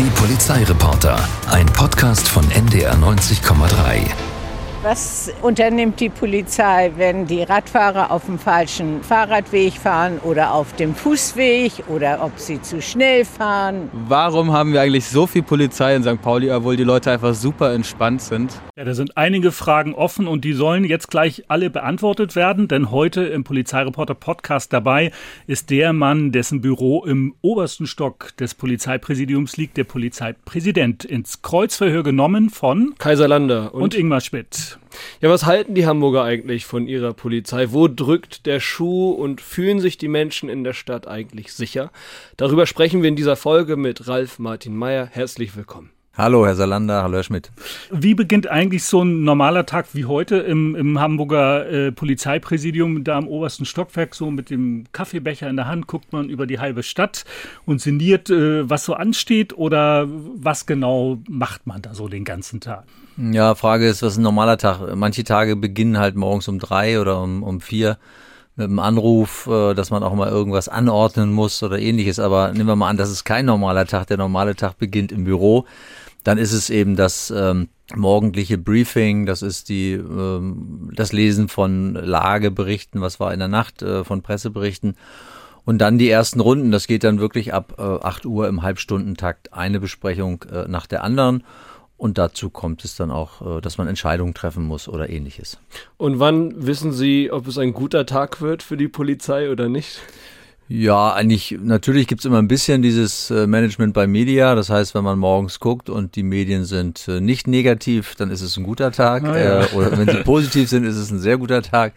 Die Polizeireporter, ein Podcast von NDR 90,3. Was unternimmt die Polizei, wenn die Radfahrer auf dem falschen Fahrradweg fahren oder auf dem Fußweg oder ob sie zu schnell fahren? Warum haben wir eigentlich so viel Polizei in St. Pauli, obwohl die Leute einfach super entspannt sind? Ja, da sind einige Fragen offen und die sollen jetzt gleich alle beantwortet werden, denn heute im Polizeireporter Podcast dabei ist der Mann, dessen Büro im obersten Stock des Polizeipräsidiums liegt, der Polizeipräsident, ins Kreuzverhör genommen von Kaiser Lander und, und Ingmar Schmidt. Ja, was halten die Hamburger eigentlich von ihrer Polizei? Wo drückt der Schuh und fühlen sich die Menschen in der Stadt eigentlich sicher? Darüber sprechen wir in dieser Folge mit Ralf Martin Meyer. Herzlich willkommen. Hallo, Herr Salander, hallo, Herr Schmidt. Wie beginnt eigentlich so ein normaler Tag wie heute im, im Hamburger äh, Polizeipräsidium, da im obersten Stockwerk, so mit dem Kaffeebecher in der Hand, guckt man über die halbe Stadt und sinniert, äh, was so ansteht oder was genau macht man da so den ganzen Tag? Ja, Frage ist, was ist ein normaler Tag? Manche Tage beginnen halt morgens um drei oder um, um vier mit einem Anruf, äh, dass man auch mal irgendwas anordnen muss oder ähnliches. Aber nehmen wir mal an, das ist kein normaler Tag. Der normale Tag beginnt im Büro. Dann ist es eben das ähm, morgendliche Briefing, das ist die, ähm, das Lesen von Lageberichten, was war in der Nacht, äh, von Presseberichten. Und dann die ersten Runden, das geht dann wirklich ab äh, 8 Uhr im Halbstundentakt, eine Besprechung äh, nach der anderen. Und dazu kommt es dann auch, äh, dass man Entscheidungen treffen muss oder ähnliches. Und wann wissen Sie, ob es ein guter Tag wird für die Polizei oder nicht? Ja, eigentlich, natürlich gibt's immer ein bisschen dieses äh, Management bei Media. Das heißt, wenn man morgens guckt und die Medien sind äh, nicht negativ, dann ist es ein guter Tag. Ah, ja. Oder wenn sie positiv sind, ist es ein sehr guter Tag.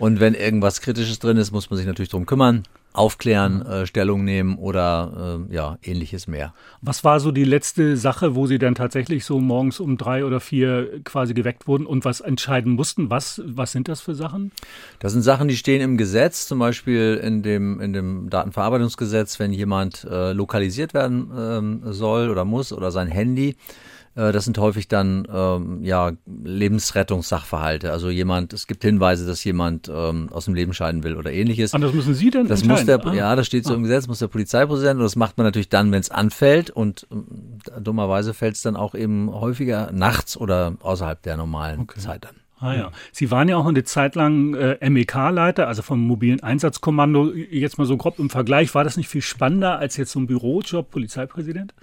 Und wenn irgendwas Kritisches drin ist, muss man sich natürlich drum kümmern aufklären, äh, Stellung nehmen oder äh, ja, ähnliches mehr. Was war so die letzte Sache, wo Sie dann tatsächlich so morgens um drei oder vier quasi geweckt wurden und was entscheiden mussten? Was, was sind das für Sachen? Das sind Sachen, die stehen im Gesetz, zum Beispiel in dem, in dem Datenverarbeitungsgesetz, wenn jemand äh, lokalisiert werden ähm, soll oder muss oder sein Handy das sind häufig dann ähm, ja Lebensrettungssachverhalte. Also jemand, es gibt Hinweise, dass jemand ähm, aus dem Leben scheiden will oder ähnliches. Und das müssen Sie denn Das muss der, ah. ja, das steht so ah. im Gesetz, muss der Polizeipräsident und das macht man natürlich dann, wenn es anfällt und äh, dummerweise fällt es dann auch eben häufiger nachts oder außerhalb der normalen okay. Zeit dann. Ah ja. Sie waren ja auch eine Zeit lang äh, MEK-Leiter, also vom mobilen Einsatzkommando. Jetzt mal so grob im Vergleich, war das nicht viel spannender als jetzt so ein Bürojob, Polizeipräsident?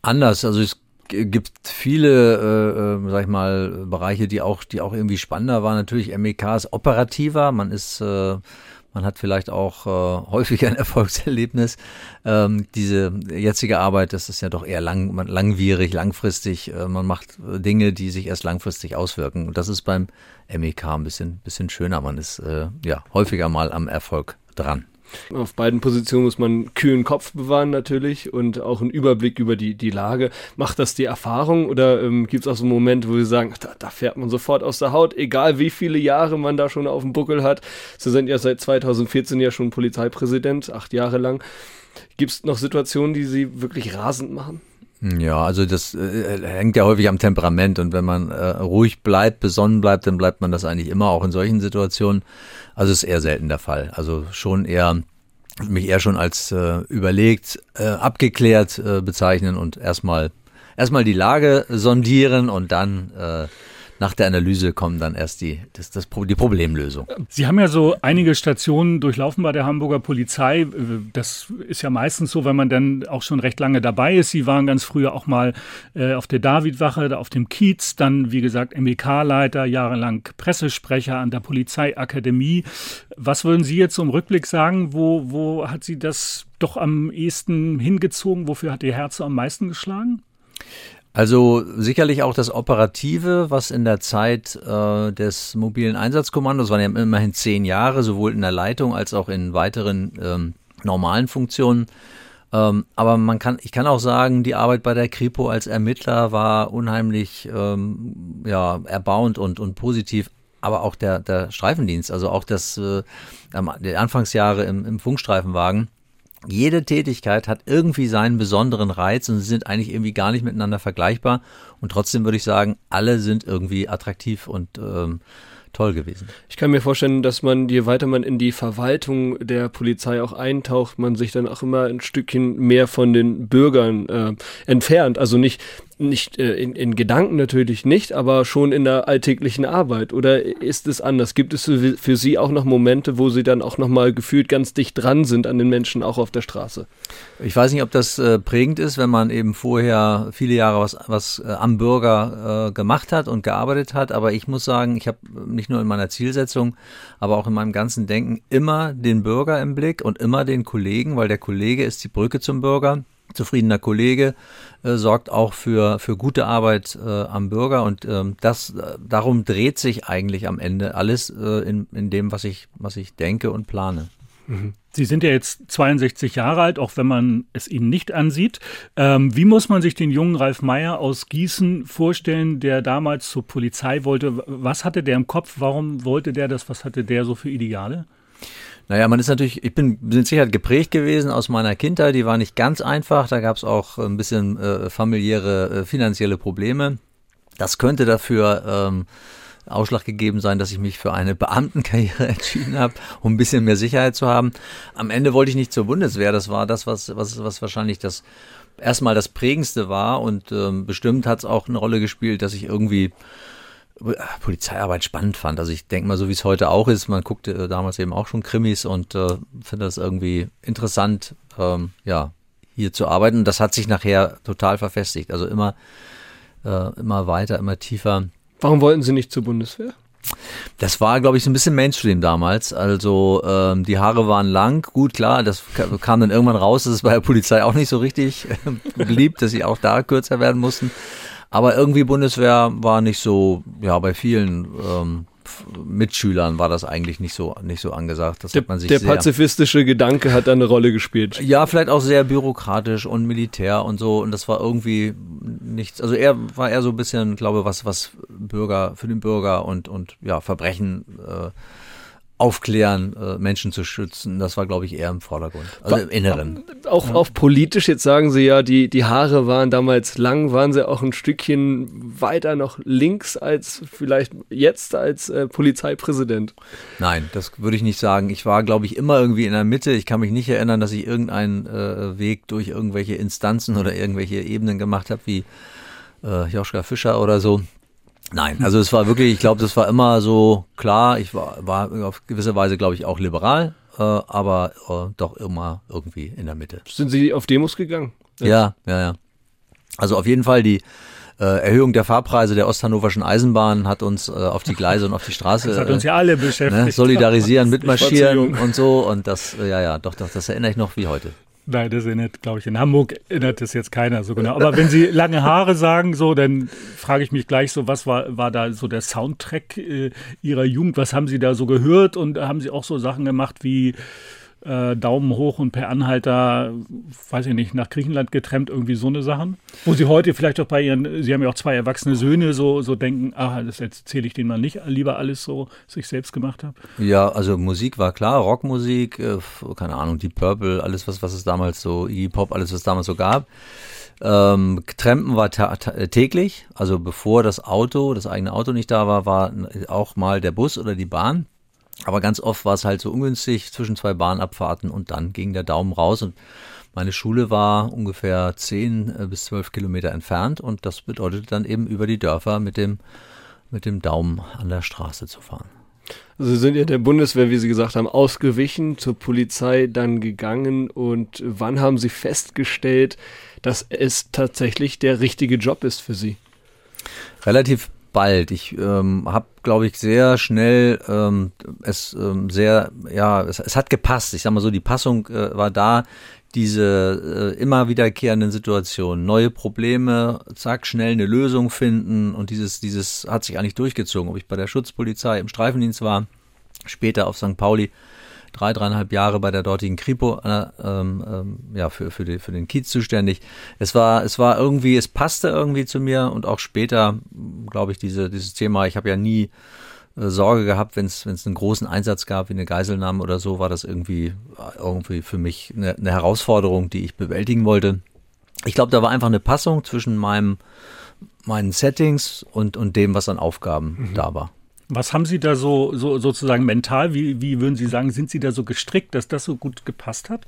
Anders. Also es gibt viele, äh, äh, sag ich mal, Bereiche, die auch, die auch irgendwie spannender waren. Natürlich MEK ist operativer, man ist, äh, man hat vielleicht auch äh, häufiger ein Erfolgserlebnis. Ähm, diese jetzige Arbeit, das ist ja doch eher lang, langwierig, langfristig. Äh, man macht Dinge, die sich erst langfristig auswirken. Und das ist beim MEK ein bisschen, bisschen schöner. Man ist äh, ja häufiger mal am Erfolg dran. Auf beiden Positionen muss man einen kühlen Kopf bewahren natürlich und auch einen Überblick über die, die Lage. Macht das die Erfahrung oder ähm, gibt es auch so einen Moment, wo Sie sagen, da, da, fährt man sofort aus der Haut, egal wie viele Jahre man da schon auf dem Buckel hat. Sie sind ja seit 2014 ja schon Polizeipräsident, acht Jahre lang. Gibt es noch Situationen, die Sie wirklich rasend machen? Ja, also das äh, hängt ja häufig am Temperament und wenn man äh, ruhig bleibt, besonnen bleibt, dann bleibt man das eigentlich immer auch in solchen Situationen. Also ist eher selten der Fall. Also schon eher mich eher schon als äh, überlegt, äh, abgeklärt äh, bezeichnen und erstmal erstmal die Lage sondieren und dann äh, nach der Analyse kommen dann erst die, das, das, die Problemlösung. Sie haben ja so einige Stationen durchlaufen bei der Hamburger Polizei. Das ist ja meistens so, wenn man dann auch schon recht lange dabei ist. Sie waren ganz früher auch mal äh, auf der Davidwache, auf dem Kiez, dann wie gesagt MEK-Leiter, jahrelang Pressesprecher an der Polizeiakademie. Was würden Sie jetzt im Rückblick sagen? Wo, wo hat Sie das doch am ehesten hingezogen? Wofür hat Ihr Herz am meisten geschlagen? Also sicherlich auch das Operative, was in der Zeit äh, des mobilen Einsatzkommandos, waren ja immerhin zehn Jahre, sowohl in der Leitung als auch in weiteren ähm, normalen Funktionen. Ähm, aber man kann, ich kann auch sagen, die Arbeit bei der Kripo als Ermittler war unheimlich ähm, ja, erbauend und, und positiv. Aber auch der, der Streifendienst, also auch das, äh, die Anfangsjahre im, im Funkstreifenwagen, jede Tätigkeit hat irgendwie seinen besonderen Reiz und sie sind eigentlich irgendwie gar nicht miteinander vergleichbar. Und trotzdem würde ich sagen, alle sind irgendwie attraktiv und ähm, toll gewesen. Ich kann mir vorstellen, dass man, je weiter man in die Verwaltung der Polizei auch eintaucht, man sich dann auch immer ein Stückchen mehr von den Bürgern äh, entfernt. Also nicht nicht äh, in, in Gedanken natürlich nicht, aber schon in der alltäglichen Arbeit. Oder ist es anders? Gibt es für, Sie auch noch Momente, wo Sie dann auch noch mal gefühlt ganz dicht dran sind an den Menschen, auch auf der Straße? Ich weiß nicht, ob das äh, prägend ist, wenn man eben vorher viele Jahre was, was äh, am Bürger äh, gemacht hat und gearbeitet hat. Aber ich muss sagen, ich habe nicht nur in meiner Zielsetzung, aber auch in meinem ganzen Denken immer den Bürger im Blick und immer den Kollegen, weil der Kollege ist die Brücke zum Bürger zufriedener Kollege äh, sorgt auch für, für gute Arbeit äh, am Bürger und ähm, das, äh, darum dreht sich eigentlich am Ende alles äh, in, in dem, was ich, was ich denke und plane. Mhm. Sie sind ja jetzt 62 Jahre alt, auch wenn man es Ihnen nicht ansieht. Ähm, wie muss man sich den jungen Ralf Meyer aus Gießen vorstellen, der damals zur Polizei wollte? Was hatte der im Kopf? Warum wollte der das? Was hatte der so für Ideale? Naja, man ist natürlich, ich bin mit Sicherheit geprägt gewesen aus meiner Kindheit, die war nicht ganz einfach, da gab es auch ein bisschen äh, familiäre, äh, finanzielle Probleme. Das könnte dafür ähm, Ausschlag gegeben sein, dass ich mich für eine Beamtenkarriere entschieden habe, um ein bisschen mehr Sicherheit zu haben. Am Ende wollte ich nicht zur Bundeswehr, das war das, was, was, was wahrscheinlich das erstmal das prägendste war und ähm, bestimmt hat es auch eine Rolle gespielt, dass ich irgendwie Polizeiarbeit spannend fand. Also ich denke mal, so wie es heute auch ist, man guckte äh, damals eben auch schon Krimis und äh, finde das irgendwie interessant, ähm, ja, hier zu arbeiten. Und das hat sich nachher total verfestigt. Also immer, äh, immer weiter, immer tiefer. Warum wollten Sie nicht zur Bundeswehr? Das war, glaube ich, so ein bisschen Mainstream damals. Also ähm, die Haare waren lang. Gut, klar, das kam dann irgendwann raus, dass es bei der Polizei auch nicht so richtig äh, beliebt, dass sie auch da kürzer werden mussten. Aber irgendwie Bundeswehr war nicht so, ja, bei vielen ähm, Mitschülern war das eigentlich nicht so nicht so angesagt. Das der, hat man sich der sehr, pazifistische Gedanke hat da eine Rolle gespielt. Ja, vielleicht auch sehr bürokratisch und militär und so. Und das war irgendwie nichts. Also er war eher so ein bisschen, glaube was was Bürger für den Bürger und und ja Verbrechen. Äh, aufklären, äh, Menschen zu schützen. Das war, glaube ich, eher im Vordergrund, also im Inneren. Auch, ja. auch politisch, jetzt sagen Sie ja, die, die Haare waren damals lang, waren Sie auch ein Stückchen weiter noch links als vielleicht jetzt als äh, Polizeipräsident? Nein, das würde ich nicht sagen. Ich war, glaube ich, immer irgendwie in der Mitte. Ich kann mich nicht erinnern, dass ich irgendeinen äh, Weg durch irgendwelche Instanzen oder irgendwelche Ebenen gemacht habe, wie äh, Joschka Fischer oder so. Nein, also es war wirklich, ich glaube, das war immer so klar. Ich war, war auf gewisse Weise, glaube ich, auch liberal, äh, aber äh, doch immer irgendwie in der Mitte. Sind Sie auf Demos gegangen? Ja, ja, ja. Also auf jeden Fall die äh, Erhöhung der Fahrpreise der Osthannoverschen Eisenbahn hat uns äh, auf die Gleise und auf die Straße. Das hat uns ja alle beschäftigt. Ne, solidarisieren, mitmarschieren und so. Und das, äh, ja, ja, doch, doch, das erinnere ich noch wie heute. Nein, das erinnert, glaube ich, in Hamburg erinnert das jetzt keiner so genau. Aber wenn Sie lange Haare sagen, so, dann frage ich mich gleich so, was war, war da so der Soundtrack äh, Ihrer Jugend? Was haben Sie da so gehört? Und haben Sie auch so Sachen gemacht wie äh, Daumen hoch und per Anhalter, weiß ich nicht, nach Griechenland getrennt, irgendwie so eine Sachen? Wo Sie heute vielleicht auch bei Ihren, Sie haben ja auch zwei erwachsene Söhne, so, so denken, ah, das erzähle ich denen mal nicht, lieber alles so, was ich selbst gemacht habe? Ja, also Musik war klar, Rockmusik, äh, keine Ahnung, Deep Purple, alles, was, was es damals so, Hip-Hop, alles, was es damals so gab. Ähm, Trampen war täglich, also bevor das Auto, das eigene Auto nicht da war, war auch mal der Bus oder die Bahn. Aber ganz oft war es halt so ungünstig zwischen zwei Bahnabfahrten und dann ging der Daumen raus und meine Schule war ungefähr zehn äh, bis zwölf Kilometer entfernt und das bedeutet dann eben über die Dörfer mit dem, mit dem Daumen an der Straße zu fahren. Also Sie sind ja der Bundeswehr, wie Sie gesagt haben, ausgewichen, zur Polizei dann gegangen und wann haben Sie festgestellt, dass es tatsächlich der richtige Job ist für Sie? Relativ bald. Ich ähm, habe, glaube ich, sehr schnell ähm, es ähm, sehr, ja, es, es, hat gepasst. Ich sag mal so, die Passung äh, war da. Diese äh, immer wiederkehrenden Situationen, neue Probleme, zack, schnell eine Lösung finden und dieses, dieses hat sich eigentlich durchgezogen. Ob ich bei der Schutzpolizei im Streifendienst war, später auf St. Pauli, drei, dreieinhalb Jahre bei der dortigen Kripo äh, ähm, ähm, ja, für, für, die, für den Kiez zuständig. Es war, es war irgendwie, es passte irgendwie zu mir und auch später, glaube ich, diese, dieses Thema, ich habe ja nie äh, Sorge gehabt, wenn es einen großen Einsatz gab, wie eine Geiselnahme oder so, war das irgendwie, irgendwie für mich eine, eine Herausforderung, die ich bewältigen wollte. Ich glaube, da war einfach eine Passung zwischen meinem, meinen Settings und, und dem, was an Aufgaben mhm. da war. Was haben Sie da so, so sozusagen mental, wie, wie würden Sie sagen, sind Sie da so gestrickt, dass das so gut gepasst hat?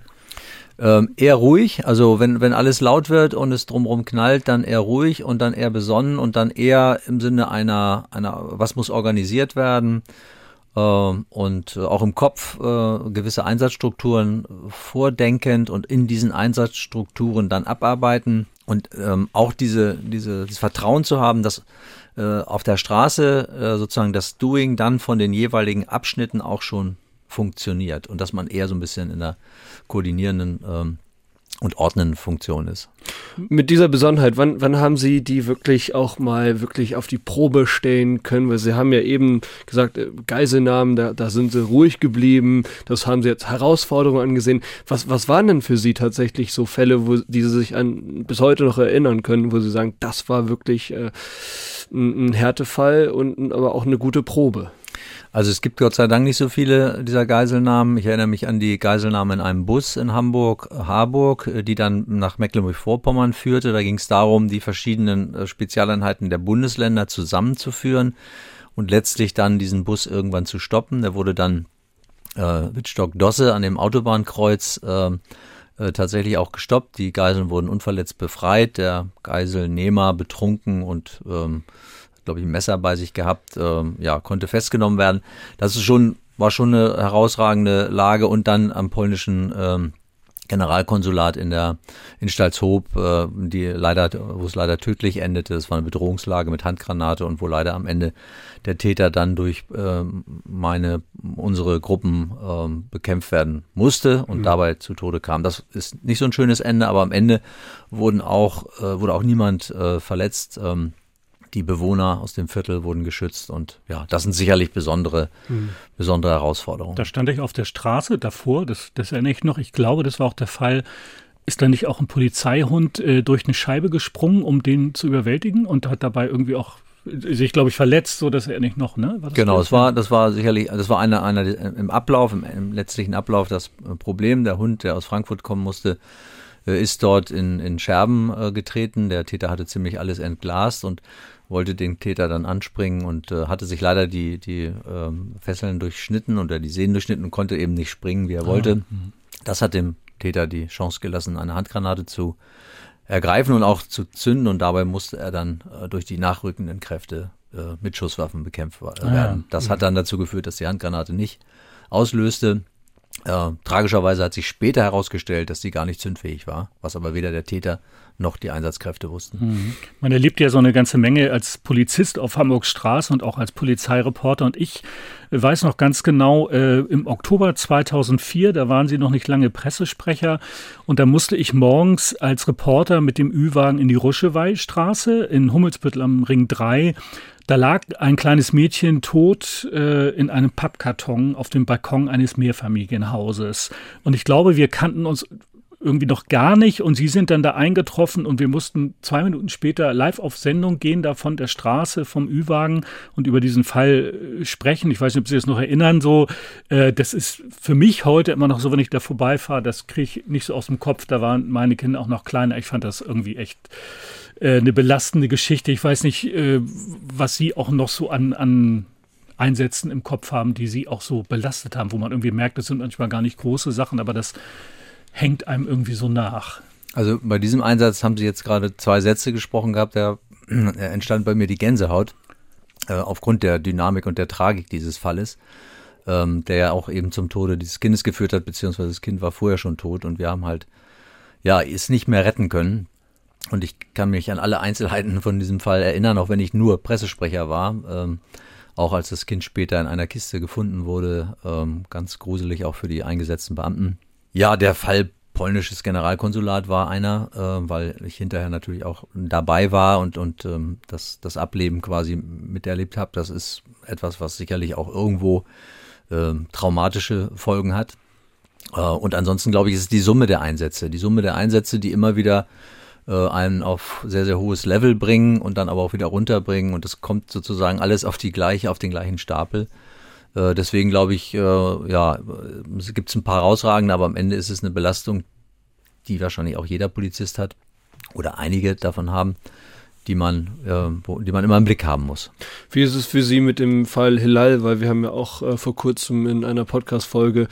Ähm, eher ruhig, also wenn, wenn alles laut wird und es drumherum knallt, dann eher ruhig und dann eher besonnen und dann eher im Sinne einer, einer was muss organisiert werden ähm, und auch im Kopf äh, gewisse Einsatzstrukturen vordenkend und in diesen Einsatzstrukturen dann abarbeiten und ähm, auch diese, diese, das Vertrauen zu haben, dass äh, auf der Straße äh, sozusagen das Doing dann von den jeweiligen Abschnitten auch schon funktioniert und dass man eher so ein bisschen in der koordinierenden ähm, und ordnenden Funktion ist. Mit dieser Besonderheit, wann, wann haben Sie die wirklich auch mal wirklich auf die Probe stellen können? Weil Sie haben ja eben gesagt, äh, Geiselnahmen, da, da sind Sie ruhig geblieben, das haben Sie jetzt Herausforderungen angesehen. Was, was waren denn für Sie tatsächlich so Fälle, wo die Sie sich an bis heute noch erinnern können, wo Sie sagen, das war wirklich äh, ein, ein Härtefall und aber auch eine gute Probe? Also es gibt Gott sei Dank nicht so viele dieser Geiselnahmen. Ich erinnere mich an die Geiselnahme in einem Bus in Hamburg, Harburg, die dann nach Mecklenburg-Vorpommern führte. Da ging es darum, die verschiedenen äh, Spezialeinheiten der Bundesländer zusammenzuführen und letztlich dann diesen Bus irgendwann zu stoppen. Der wurde dann äh, Wittstock-Dosse an dem Autobahnkreuz äh, äh, tatsächlich auch gestoppt. Die Geiseln wurden unverletzt befreit, der Geiselnehmer betrunken und ähm, glaube ich, ein Messer bei sich gehabt, ähm, ja, konnte festgenommen werden. Das ist schon, war schon eine herausragende Lage und dann am polnischen ähm, Generalkonsulat in der in Stalzhoop, äh, die leider, wo es leider tödlich endete. Es war eine Bedrohungslage mit Handgranate und wo leider am Ende der Täter dann durch äh, meine unsere Gruppen äh, bekämpft werden musste und mhm. dabei zu Tode kam. Das ist nicht so ein schönes Ende, aber am Ende wurden auch äh, wurde auch niemand äh, verletzt. Ähm, die Bewohner aus dem Viertel wurden geschützt und ja, das sind sicherlich besondere, mhm. besondere Herausforderungen. Da stand ich auf der Straße davor, das, das erinnere ich noch. Ich glaube, das war auch der Fall. Ist da nicht auch ein Polizeihund äh, durch eine Scheibe gesprungen, um den zu überwältigen und hat dabei irgendwie auch sich, glaube ich, verletzt, so dass er nicht noch, ne? genau, es war, das war sicherlich, das war einer, einer im Ablauf, im, im letztlichen Ablauf das Problem. Der Hund, der aus Frankfurt kommen musste, äh, ist dort in, in Scherben äh, getreten. Der Täter hatte ziemlich alles entglast und wollte den Täter dann anspringen und äh, hatte sich leider die, die ähm, Fesseln durchschnitten oder die Sehnen durchschnitten und konnte eben nicht springen, wie er wollte. Ah, mhm. das hat dem Täter die Chance gelassen, eine Handgranate zu ergreifen und auch zu zünden und dabei musste er dann äh, durch die nachrückenden Kräfte äh, mit Schusswaffen bekämpft werden. Ah, ja. Das hat dann dazu geführt, dass die Handgranate nicht auslöste. Äh, tragischerweise hat sich später herausgestellt, dass sie gar nicht zündfähig war, was aber weder der Täter noch die Einsatzkräfte wussten. Mhm. Man erlebt ja so eine ganze Menge als Polizist auf Hamburgs Straße und auch als Polizeireporter. Und ich weiß noch ganz genau, äh, im Oktober 2004, da waren Sie noch nicht lange Pressesprecher, und da musste ich morgens als Reporter mit dem Ü-Wagen in die Ruscheweilstraße in Hummelsbüttel am Ring 3 da lag ein kleines Mädchen tot äh, in einem Pappkarton auf dem Balkon eines Mehrfamilienhauses. Und ich glaube, wir kannten uns irgendwie noch gar nicht und sie sind dann da eingetroffen und wir mussten zwei Minuten später live auf Sendung gehen, da von der Straße, vom Ü-Wagen und über diesen Fall äh, sprechen. Ich weiß nicht, ob Sie das noch erinnern, so, äh, das ist für mich heute immer noch so, wenn ich da vorbeifahre, das kriege ich nicht so aus dem Kopf, da waren meine Kinder auch noch kleiner. Ich fand das irgendwie echt äh, eine belastende Geschichte. Ich weiß nicht, äh, was Sie auch noch so an, an Einsätzen im Kopf haben, die Sie auch so belastet haben, wo man irgendwie merkt, das sind manchmal gar nicht große Sachen, aber das hängt einem irgendwie so nach. Also bei diesem Einsatz haben Sie jetzt gerade zwei Sätze gesprochen gehabt, da entstand bei mir die Gänsehaut äh, aufgrund der Dynamik und der Tragik dieses Falles, ähm, der ja auch eben zum Tode dieses Kindes geführt hat, beziehungsweise das Kind war vorher schon tot und wir haben halt ja es nicht mehr retten können. Und ich kann mich an alle Einzelheiten von diesem Fall erinnern, auch wenn ich nur Pressesprecher war. Ähm, auch als das Kind später in einer Kiste gefunden wurde, ähm, ganz gruselig auch für die eingesetzten Beamten. Ja, der Fall polnisches Generalkonsulat war einer, äh, weil ich hinterher natürlich auch dabei war und, und ähm, das, das Ableben quasi miterlebt habe. Das ist etwas, was sicherlich auch irgendwo äh, traumatische Folgen hat. Äh, und ansonsten glaube ich, ist es die Summe der Einsätze. Die Summe der Einsätze, die immer wieder äh, einen auf sehr, sehr hohes Level bringen und dann aber auch wieder runterbringen. Und es kommt sozusagen alles auf die gleiche, auf den gleichen Stapel. Äh, deswegen glaube ich, äh, ja, es gibt ein paar herausragende, aber am Ende ist es eine Belastung, die wahrscheinlich auch jeder Polizist hat oder einige davon haben, die man, äh, wo, die man immer im Blick haben muss. Wie ist es für Sie mit dem Fall Hilal? Weil wir haben ja auch äh, vor kurzem in einer Podcast-Folge,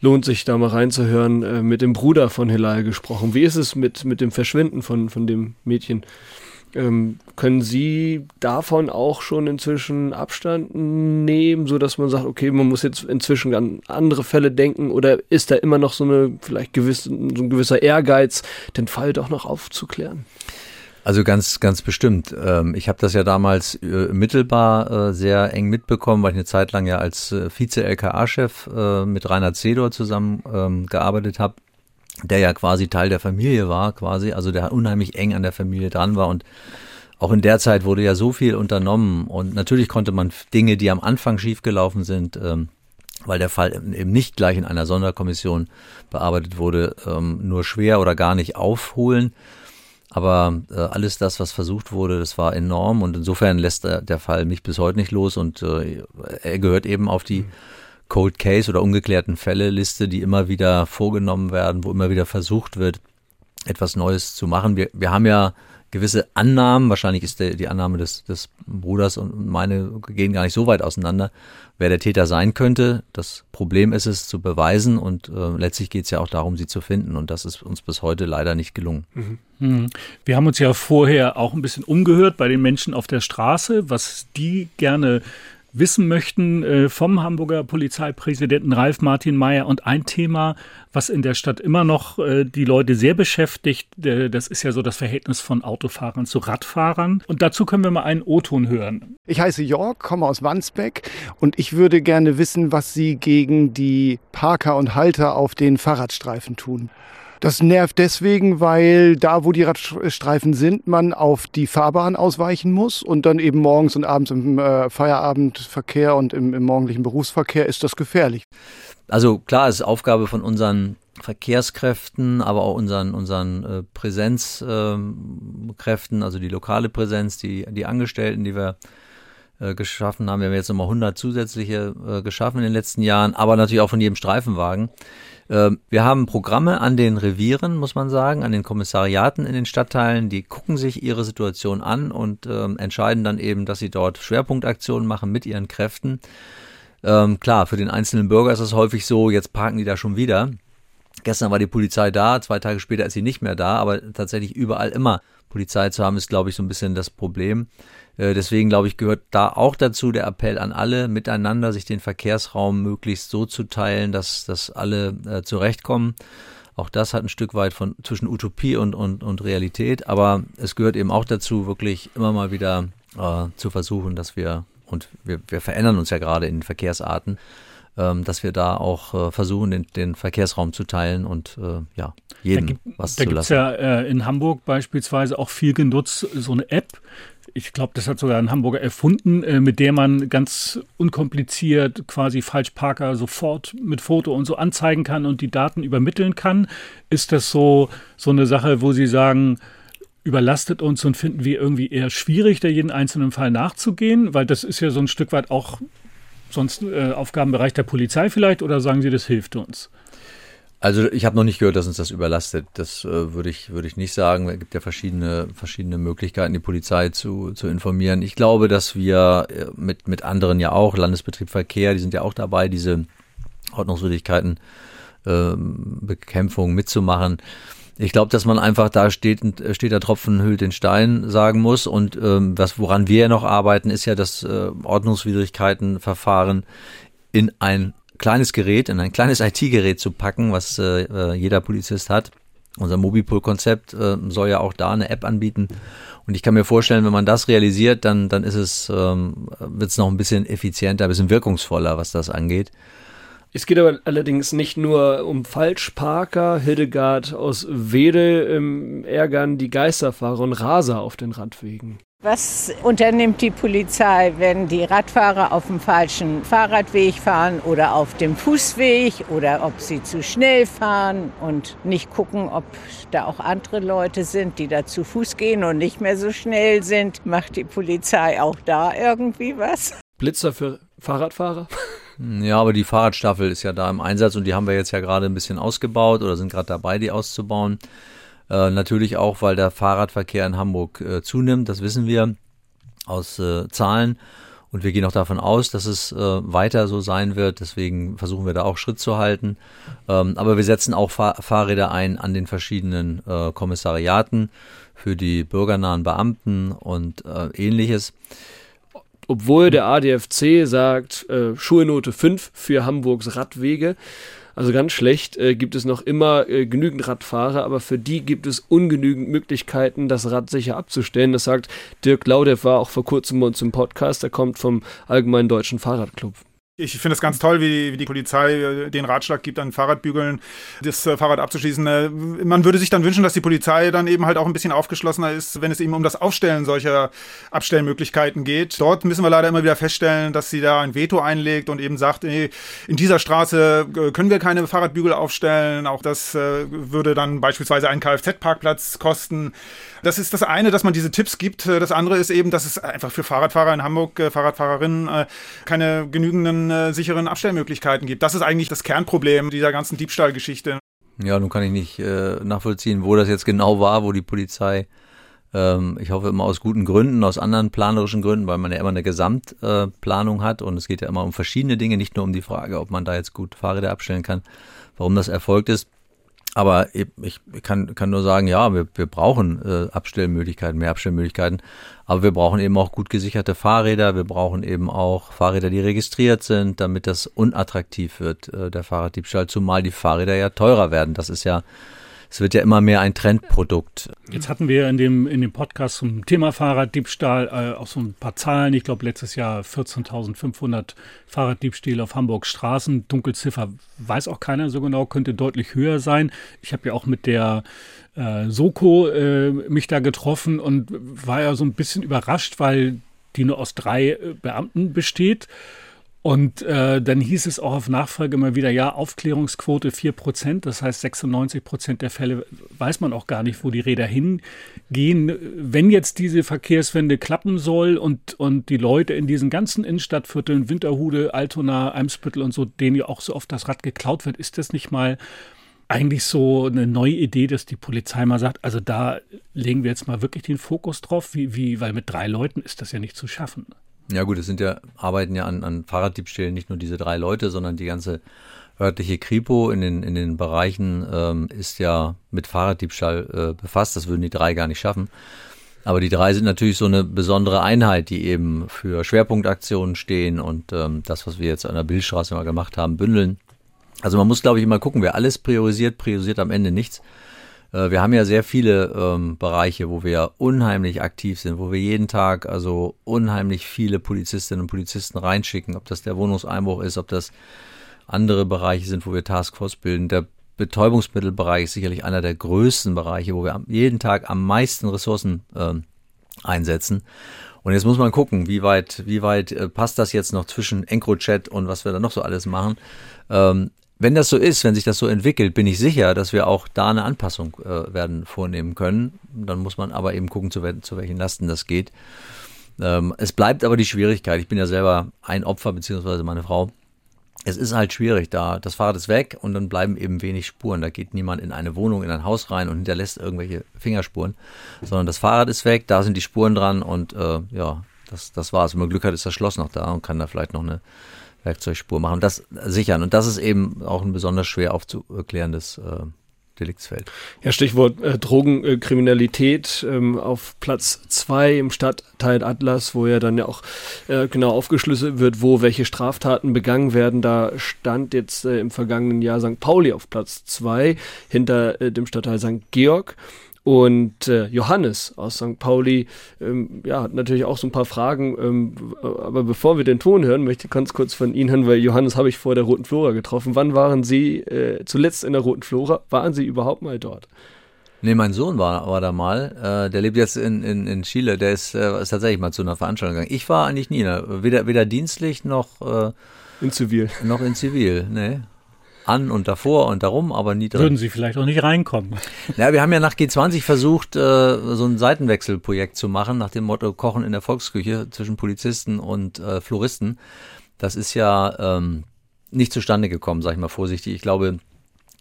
lohnt sich da mal reinzuhören, äh, mit dem Bruder von Hilal gesprochen. Wie ist es mit, mit dem Verschwinden von, von dem Mädchen? Ähm, können Sie davon auch schon inzwischen Abstand nehmen, so dass man sagt, okay, man muss jetzt inzwischen an andere Fälle denken oder ist da immer noch so eine vielleicht gewisse, so ein gewisser Ehrgeiz, den Fall doch noch aufzuklären? Also ganz, ganz bestimmt. Ähm, ich habe das ja damals äh, mittelbar äh, sehr eng mitbekommen, weil ich eine Zeit lang ja als äh, Vize-LKA-Chef mit Rainer Zedor zusammen ähm, gearbeitet habe, der ja quasi Teil der Familie war, quasi, also der unheimlich eng an der Familie dran war und auch in der Zeit wurde ja so viel unternommen und natürlich konnte man Dinge, die am Anfang schiefgelaufen sind, ähm, weil der Fall eben nicht gleich in einer Sonderkommission bearbeitet wurde, nur schwer oder gar nicht aufholen. Aber äh, alles das, was versucht wurde, das war enorm und insofern lässt der, der Fall mich bis heute nicht los und äh, er gehört eben auf die Cold Case oder ungeklärten Fälle Liste, die immer wieder vorgenommen werden, wo immer wieder versucht wird, etwas Neues zu machen. Wir, wir haben ja gewisse Annahmen, wahrscheinlich ist der, die Annahme des, des Bruders und meine gehen gar nicht so weit auseinander, wer der Täter sein könnte. Das Problem ist es zu beweisen und äh, letztlich geht es ja auch darum, sie zu finden und das ist uns bis heute leider nicht gelungen. Mhm. mhm. Wir haben uns ja vorher auch ein bisschen umgehört bei den Menschen auf der Straße, was die gerne wissen möchten äh, vom Hamburger Polizeipräsidenten Ralf Martin Mayer. Und ein Thema, was in der Stadt immer noch äh, die Leute sehr beschäftigt, äh, das ist ja so das Verhältnis von Autofahrern zu Radfahrern. Und dazu können wir mal einen O-Ton hören. Ich heiße Jörg, komme aus Wandsbeck und ich würde gerne wissen, was Sie gegen die Parker und Halter auf den Fahrradstreifen tun. Das nervt deswegen, weil da, wo die Radstreifen sind, man auf die Fahrbahn ausweichen muss und dann eben morgens und abends im äh, Feierabendverkehr und im, im morgendlichen Berufsverkehr ist das gefährlich. Also klar, es ist Aufgabe von unseren Verkehrskräften, aber auch unseren, unseren äh, Präsenzkräften, äh, also die lokale Präsenz, die, die Angestellten, die wir äh, geschaffen haben. Wir haben jetzt nochmal 100 zusätzliche geschaffen in den letzten Jahren, aber natürlich auch von jedem Streifenwagen. Ähm, wir haben Programme an den Revieren, muss man sagen, an den Kommissariaten in den Stadtteilen, die gucken sich ihre Situation an und ähm, entscheiden dann eben, dass sie dort Schwerpunktaktionen machen mit ihren Kräften. Ähm, klar, für den einzelnen Bürger ist es häufig so, jetzt parken die da schon wieder. Gestern war die Polizei da, zwei Tage später ist sie nicht mehr da, aber tatsächlich überall immer Polizei zu haben, ist, glaube ich, so ein bisschen das Problem. Äh, deswegen, glaube ich, gehört da auch dazu der Appell an alle, miteinander sich den Verkehrsraum möglichst so zu teilen, dass, dass alle äh, zurechtkommen. Auch das hat ein Stück weit von zwischen Utopie und, und, und Realität, aber es gehört eben auch dazu, wirklich immer mal wieder äh, zu versuchen, dass wir, und wir, wir verändern uns ja gerade in den Verkehrsarten, ähm, dass wir da auch äh, versuchen, den, den, Verkehrsraum zu teilen und äh, ja, jedem gibt, was da zu lassen. Da gibt es ja äh, in Hamburg beispielsweise auch viel genutzt, so eine App, ich glaube, das hat sogar ein Hamburger erfunden, äh, mit der man ganz unkompliziert quasi Falschparker sofort mit Foto und so anzeigen kann und die Daten übermitteln kann. Ist das so, so eine Sache, wo Sie sagen, überlastet uns und finden wir irgendwie eher schwierig, da jeden einzelnen Fall nachzugehen? Weil das ist ja so ein Stück weit auch sonst äh, Aufgabenbereich der Polizei vielleicht oder sagen Sie, das hilft uns? Also ich habe noch nicht gehört, dass uns das überlastet. Das äh, würde ich, würde ich nicht sagen. Es gibt ja verschiedene, verschiedene Möglichkeiten, die Polizei zu, zu informieren. Ich glaube, dass wir äh, mit, mit anderen ja auch, Landesbetrieb Verkehr, die sind ja auch dabei, diese Ordnungswidrigkeiten äh, Bekämpfung mitzumachen. Ich glaube, dass man einfach da steht, steht der Tropfen hüllt den Stein sagen muss. Und ähm, was, woran wir ja noch arbeiten, ist ja das äh, Ordnungswidrigkeitenverfahren in ein kleines Gerät, in ein kleines IT-Gerät zu packen, was äh, äh, jeder Polizist hat. Unser Mobipol-Konzept äh, soll ja auch da eine App anbieten. Und ich kann mir vorstellen, wenn man das realisiert, dann, dann ist es, ähm, wird es noch ein bisschen effizienter, ein bisschen wirkungsvoller, was das angeht. Es geht aber allerdings nicht nur um Falschparker. Hildegard aus Wede ähm, ärgern die Geisterfahrer und Raser auf den Radwegen. Was unternimmt die Polizei, wenn die Radfahrer auf dem falschen Fahrradweg fahren oder auf dem Fußweg oder ob sie zu schnell fahren und nicht gucken, ob da auch andere Leute sind, die da zu Fuß gehen und nicht mehr so schnell sind? Macht die Polizei auch da irgendwie was? Blitzer für Fahrradfahrer? Ja, aber die Fahrradstaffel ist ja da im Einsatz und die haben wir jetzt ja gerade ein bisschen ausgebaut oder sind gerade dabei, die auszubauen. Äh, natürlich auch, weil der Fahrradverkehr in Hamburg äh, zunimmt, das wissen wir aus äh, Zahlen. Und wir gehen auch davon aus, dass es äh, weiter so sein wird. Deswegen versuchen wir da auch Schritt zu halten. Ähm, aber wir setzen auch Fahr Fahrräder ein an den verschiedenen äh, Kommissariaten für die bürgernahen Beamten und äh, ähnliches. Obwohl der ADFC sagt, äh, Schulnote 5 für Hamburgs Radwege. Also ganz schlecht äh, gibt es noch immer äh, genügend Radfahrer, aber für die gibt es ungenügend Möglichkeiten, das Rad sicher abzustellen. Das sagt Dirk Laudew, war auch vor kurzem bei uns im Podcast. Er kommt vom Allgemeinen Deutschen Fahrradclub. Ich finde es ganz toll, wie, wie die Polizei äh, den Ratschlag gibt, an Fahrradbügeln das äh, Fahrrad abzuschließen. Äh, man würde sich dann wünschen, dass die Polizei dann eben halt auch ein bisschen aufgeschlossener ist, wenn es eben um das Aufstellen solcher Abstellmöglichkeiten geht. Dort müssen wir leider immer wieder feststellen, dass sie da ein Veto einlegt und eben sagt, ey, in dieser Straße können wir keine Fahrradbügel aufstellen. Auch das würde dann beispielsweise einen Kfz-Parkplatz kosten. Das ist das eine, dass man diese Tipps gibt. Das andere ist eben, dass es einfach für Fahrradfahrer in Hamburg, Fahrradfahrerinnen, keine genügenden äh, sicheren Abstellmöglichkeiten gibt. Das ist eigentlich das Kernproblem dieser ganzen Diebstahlgeschichte. Ja, nun kann ich nicht äh, nachvollziehen, wo das jetzt genau war, wo die Polizei, ähm, ich hoffe immer aus guten Gründen, aus anderen planerischen Gründen, weil man ja immer eine Gesamtplanung äh, hat und es geht ja immer um verschiedene Dinge, nicht nur um die Frage, ob man da jetzt gut Fahrräder abstellen kann, warum das erfolgt ist. Aber ich kann, kann nur sagen, ja, wir, wir brauchen äh, Abstellmöglichkeiten, mehr Abstellmöglichkeiten. Aber wir brauchen eben auch gut gesicherte Fahrräder. Wir brauchen eben auch Fahrräder, die registriert sind, damit das unattraktiv wird, äh, der Fahrraddiebstahl. Zumal die Fahrräder ja teurer werden. Das ist ja es wird ja immer mehr ein Trendprodukt. Jetzt hatten wir in dem, in dem Podcast zum Thema Fahrraddiebstahl äh, auch so ein paar Zahlen. Ich glaube, letztes Jahr 14.500 Fahrraddiebstähle auf Hamburgs Straßen. Dunkelziffer weiß auch keiner so genau, könnte deutlich höher sein. Ich habe ja auch mit der äh, Soko äh, mich da getroffen und war ja so ein bisschen überrascht, weil die nur aus drei äh, Beamten besteht. Und äh, dann hieß es auch auf Nachfrage immer wieder, ja, Aufklärungsquote 4 Prozent, das heißt 96 Prozent der Fälle weiß man auch gar nicht, wo die Räder hingehen. Wenn jetzt diese Verkehrswende klappen soll und, und die Leute in diesen ganzen Innenstadtvierteln, Winterhude, Altona, Eimsbüttel und so, denen ja auch so oft das Rad geklaut wird, ist das nicht mal eigentlich so eine neue Idee, dass die Polizei mal sagt, also da legen wir jetzt mal wirklich den Fokus drauf, wie, wie, weil mit drei Leuten ist das ja nicht zu schaffen. Ja gut, es sind ja, arbeiten ja an, an Fahrraddiebstählen nicht nur diese drei Leute, sondern die ganze örtliche Kripo in den, in den Bereichen ähm, ist ja mit Fahrraddiebstahl äh, befasst. Das würden die drei gar nicht schaffen. Aber die drei sind natürlich so eine besondere Einheit, die eben für Schwerpunktaktionen stehen und ähm, das, was wir jetzt an der Bildstraße mal gemacht haben, bündeln. Also man muss, glaube ich, immer gucken, wer alles priorisiert, priorisiert am Ende nichts. Äh, wir haben ja sehr viele ähm, Bereiche, wo wir unheimlich aktiv sind, wo wir jeden Tag also unheimlich viele Polizistinnen und Polizisten reinschicken, ob das der Wohnungseinbruch ist, ob das andere Bereiche sind, wo wir Taskforce bilden. Der Betäubungsmittelbereich ist sicherlich einer der größten Bereiche, wo wir jeden Tag am meisten Ressourcen äh, einsetzen. Und jetzt muss man gucken, wie weit, wie weit äh, passt das jetzt noch zwischen EncroChat und was wir da noch so alles machen. Ähm, wenn das so ist, wenn sich das so entwickelt, bin ich sicher, dass wir auch da eine Anpassung äh, werden vornehmen können. Dann muss man aber eben gucken, zu, zu welchen Lasten das geht. Ähm, es bleibt aber die Schwierigkeit. Ich bin ja selber ein Opfer, beziehungsweise meine Frau. Es ist halt schwierig, da das Fahrrad ist weg und dann bleiben eben wenig Spuren. Da geht niemand in eine Wohnung, in ein Haus rein und hinterlässt irgendwelche Fingerspuren, sondern das Fahrrad ist weg, da sind die Spuren dran und äh, ja, das, das war's. Wenn man Glück hat, ist das Schloss noch da und kann da vielleicht noch eine Werkzeugspur machen das sichern. Und das ist eben auch ein besonders schwer aufzuklärendes äh, Deliktsfeld. Ja, Stichwort äh, Drogenkriminalität ähm, auf Platz zwei im Stadtteil Atlas, wo ja dann ja auch äh, genau aufgeschlüsselt wird, wo welche Straftaten begangen werden. Da stand jetzt äh, im vergangenen Jahr St. Pauli auf Platz zwei hinter äh, dem Stadtteil St. Georg. Und äh, Johannes aus St. Pauli ähm, ja, hat natürlich auch so ein paar Fragen. Ähm, aber bevor wir den Ton hören, möchte ich ganz kurz von Ihnen hören, weil Johannes habe ich vor der Roten Flora getroffen. Wann waren Sie äh, zuletzt in der Roten Flora? Waren Sie überhaupt mal dort? Nee, mein Sohn war, war da mal. Äh, der lebt jetzt in, in, in Chile. Der ist, äh, ist tatsächlich mal zu einer Veranstaltung gegangen. Ich war eigentlich nie, weder, weder dienstlich noch äh, in Zivil. Noch in Zivil, nee an und davor und darum, aber nie drin. Würden Sie vielleicht auch nicht reinkommen. Ja, wir haben ja nach G20 versucht, äh, so ein Seitenwechselprojekt zu machen, nach dem Motto Kochen in der Volksküche zwischen Polizisten und äh, Floristen. Das ist ja ähm, nicht zustande gekommen, sag ich mal vorsichtig. Ich glaube,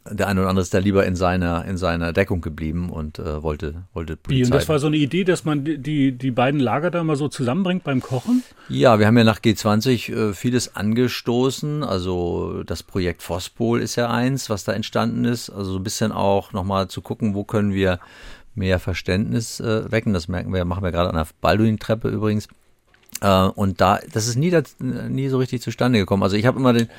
der eine oder andere ist da lieber in seiner, in seiner Deckung geblieben und äh, wollte, wollte Polizei. Und das war so eine Idee, dass man die, die beiden Lager da mal so zusammenbringt beim Kochen? Ja, wir haben ja nach G20 äh, vieles angestoßen. Also das Projekt Fospol ist ja eins, was da entstanden ist. Also so ein bisschen auch nochmal zu gucken, wo können wir mehr Verständnis äh, wecken. Das merken wir, machen wir gerade an der Balduin-Treppe übrigens. Äh, und da, das ist nie, nie so richtig zustande gekommen. Also ich habe immer den,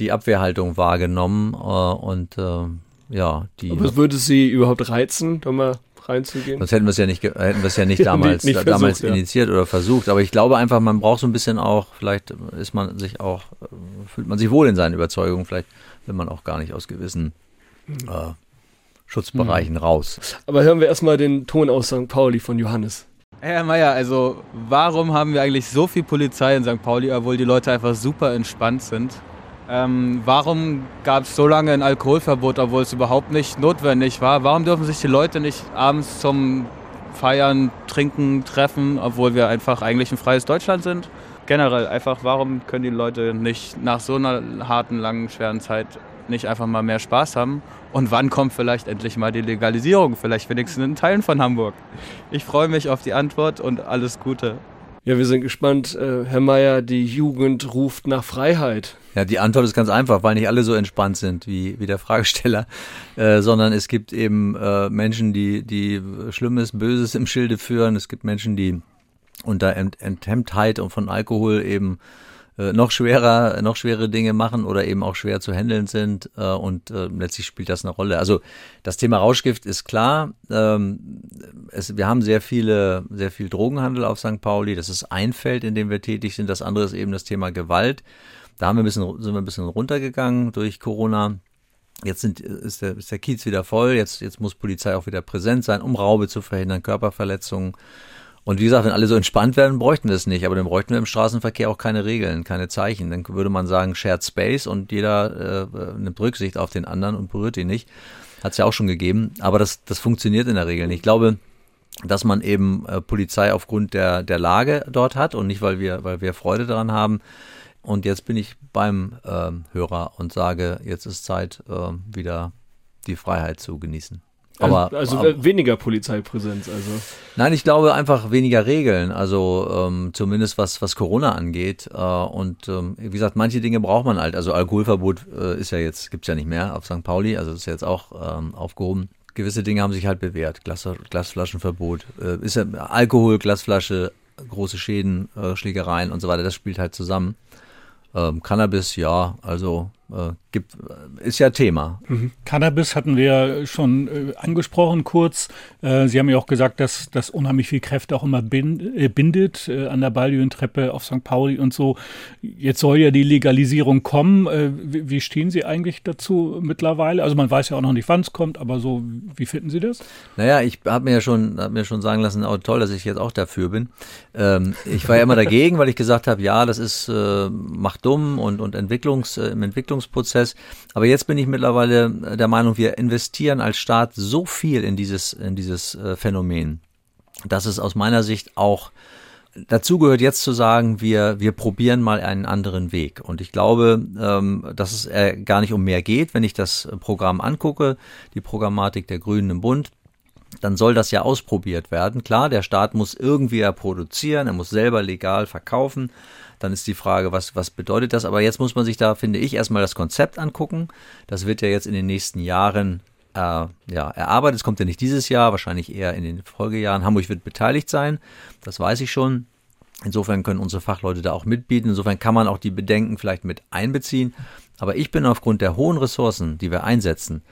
die Abwehrhaltung wahrgenommen äh, und äh, ja, die. Aber würde sie überhaupt reizen, da mal reinzugehen? Sonst hätten wir es ja nicht, hätten wir es ja nicht damals, nicht, nicht versucht, damals initiiert ja. oder versucht. Aber ich glaube einfach, man braucht so ein bisschen auch, vielleicht ist man sich auch, fühlt man sich wohl in seinen Überzeugungen, vielleicht will man auch gar nicht aus gewissen äh, Schutzbereichen mhm. raus. Aber hören wir erstmal den Ton aus St. Pauli von Johannes. Herr Meier, also warum haben wir eigentlich so viel Polizei in St. Pauli, obwohl die Leute einfach super entspannt sind? Ähm, warum gab es so lange ein Alkoholverbot, obwohl es überhaupt nicht notwendig war? Warum dürfen sich die Leute nicht abends zum Feiern, Trinken, Treffen, obwohl wir einfach eigentlich ein freies Deutschland sind? Generell einfach, warum können die Leute nicht nach so einer harten, langen, schweren Zeit nicht einfach mal mehr Spaß haben? Und wann kommt vielleicht endlich mal die Legalisierung? Vielleicht wenigstens in Teilen von Hamburg. Ich freue mich auf die Antwort und alles Gute. Ja, wir sind gespannt. Äh, Herr Mayer, die Jugend ruft nach Freiheit. Ja, die Antwort ist ganz einfach, weil nicht alle so entspannt sind wie, wie der Fragesteller, äh, sondern es gibt eben äh, Menschen, die, die Schlimmes, Böses im Schilde führen. Es gibt Menschen, die unter Enthemmtheit und von Alkohol eben äh, noch schwerer, noch schwere Dinge machen oder eben auch schwer zu handeln sind äh, und äh, letztlich spielt das eine Rolle. Also das Thema Rauschgift ist klar. Ähm, es, wir haben sehr viele, sehr viel Drogenhandel auf St. Pauli. Das ist ein Feld, in dem wir tätig sind. Das andere ist eben das Thema Gewalt. Da haben wir ein bisschen, sind wir ein bisschen runtergegangen durch Corona. Jetzt sind, ist, der, ist der Kiez wieder voll. Jetzt, jetzt muss Polizei auch wieder präsent sein, um Raube zu verhindern, Körperverletzungen. Und wie gesagt, wenn alle so entspannt werden, bräuchten wir es nicht. Aber dann bräuchten wir im Straßenverkehr auch keine Regeln, keine Zeichen. Dann würde man sagen, Shared Space und jeder äh, nimmt Rücksicht auf den anderen und berührt ihn nicht. Hat es ja auch schon gegeben. Aber das, das funktioniert in der Regel nicht. Ich glaube, dass man eben äh, Polizei aufgrund der, der Lage dort hat und nicht, weil wir, weil wir Freude daran haben. Und jetzt bin ich beim äh, Hörer und sage, jetzt ist Zeit, äh, wieder die Freiheit zu genießen. Aber, also, also weniger Polizeipräsenz, also. Nein, ich glaube einfach weniger Regeln, also ähm, zumindest was, was Corona angeht. Äh, und ähm, wie gesagt, manche Dinge braucht man halt. Also Alkoholverbot äh, ist ja jetzt, gibt's ja nicht mehr auf St. Pauli, also ist ja jetzt auch ähm, aufgehoben. Gewisse Dinge haben sich halt bewährt. Glas, Glasflaschenverbot, äh, ist ja Alkohol, Glasflasche, große Schäden, äh, Schlägereien und so weiter, das spielt halt zusammen. Ähm, Cannabis, ja, also äh, gibt, äh, ist ja Thema. Mhm. Cannabis hatten wir schon äh, angesprochen kurz. Äh, Sie haben ja auch gesagt, dass das unheimlich viel Kräfte auch immer bind, äh, bindet äh, an der Baldion-Treppe auf St. Pauli und so. Jetzt soll ja die Legalisierung kommen. Wie, wie, stehen Sie eigentlich dazu mittlerweile? Also man weiß ja auch noch nicht, wann es kommt, aber so, wie finden Sie das? Naja, ich habe mir ja schon, hab mir schon sagen lassen, oh, toll, dass ich jetzt auch dafür bin. Ähm, ich war ja immer dagegen, weil ich gesagt habe, ja, das ist macht dumm und, und Entwicklungs, im Entwicklungs Entwicklungsprozess. Aber jetzt bin ich mittlerweile äh, der Meinung, wir investieren als Staat so viel in dieses, in dieses äh, Phänomen, dass es aus meiner Sicht auch Dazu gehört jetzt zu sagen, wir, wir probieren mal einen anderen Weg. Und ich glaube, ähm, dass es äh, gar nicht um mehr geht. Wenn ich das Programm angucke, die Programmatik der Grünen im Bund, dann soll das ja ausprobiert werden. Klar, der Staat muss irgendwie ja produzieren, er muss selber legal verkaufen. Dann ist die Frage, was, was bedeutet das? Aber jetzt muss man sich da, finde ich, erstmal das Konzept angucken. Das wird ja jetzt in den nächsten Jahren äh, ja, erarbeitet. Es kommt ja nicht dieses Jahr, wahrscheinlich eher in den Folgejahren. Hamburg wird beteiligt sein, das weiß ich schon. Insofern können unsere Fachleute da auch mitbieten. Insofern kann man auch die Bedenken vielleicht mit einbeziehen. Aber ich bin aufgrund der hohen Ressourcen, die wir einsetzen,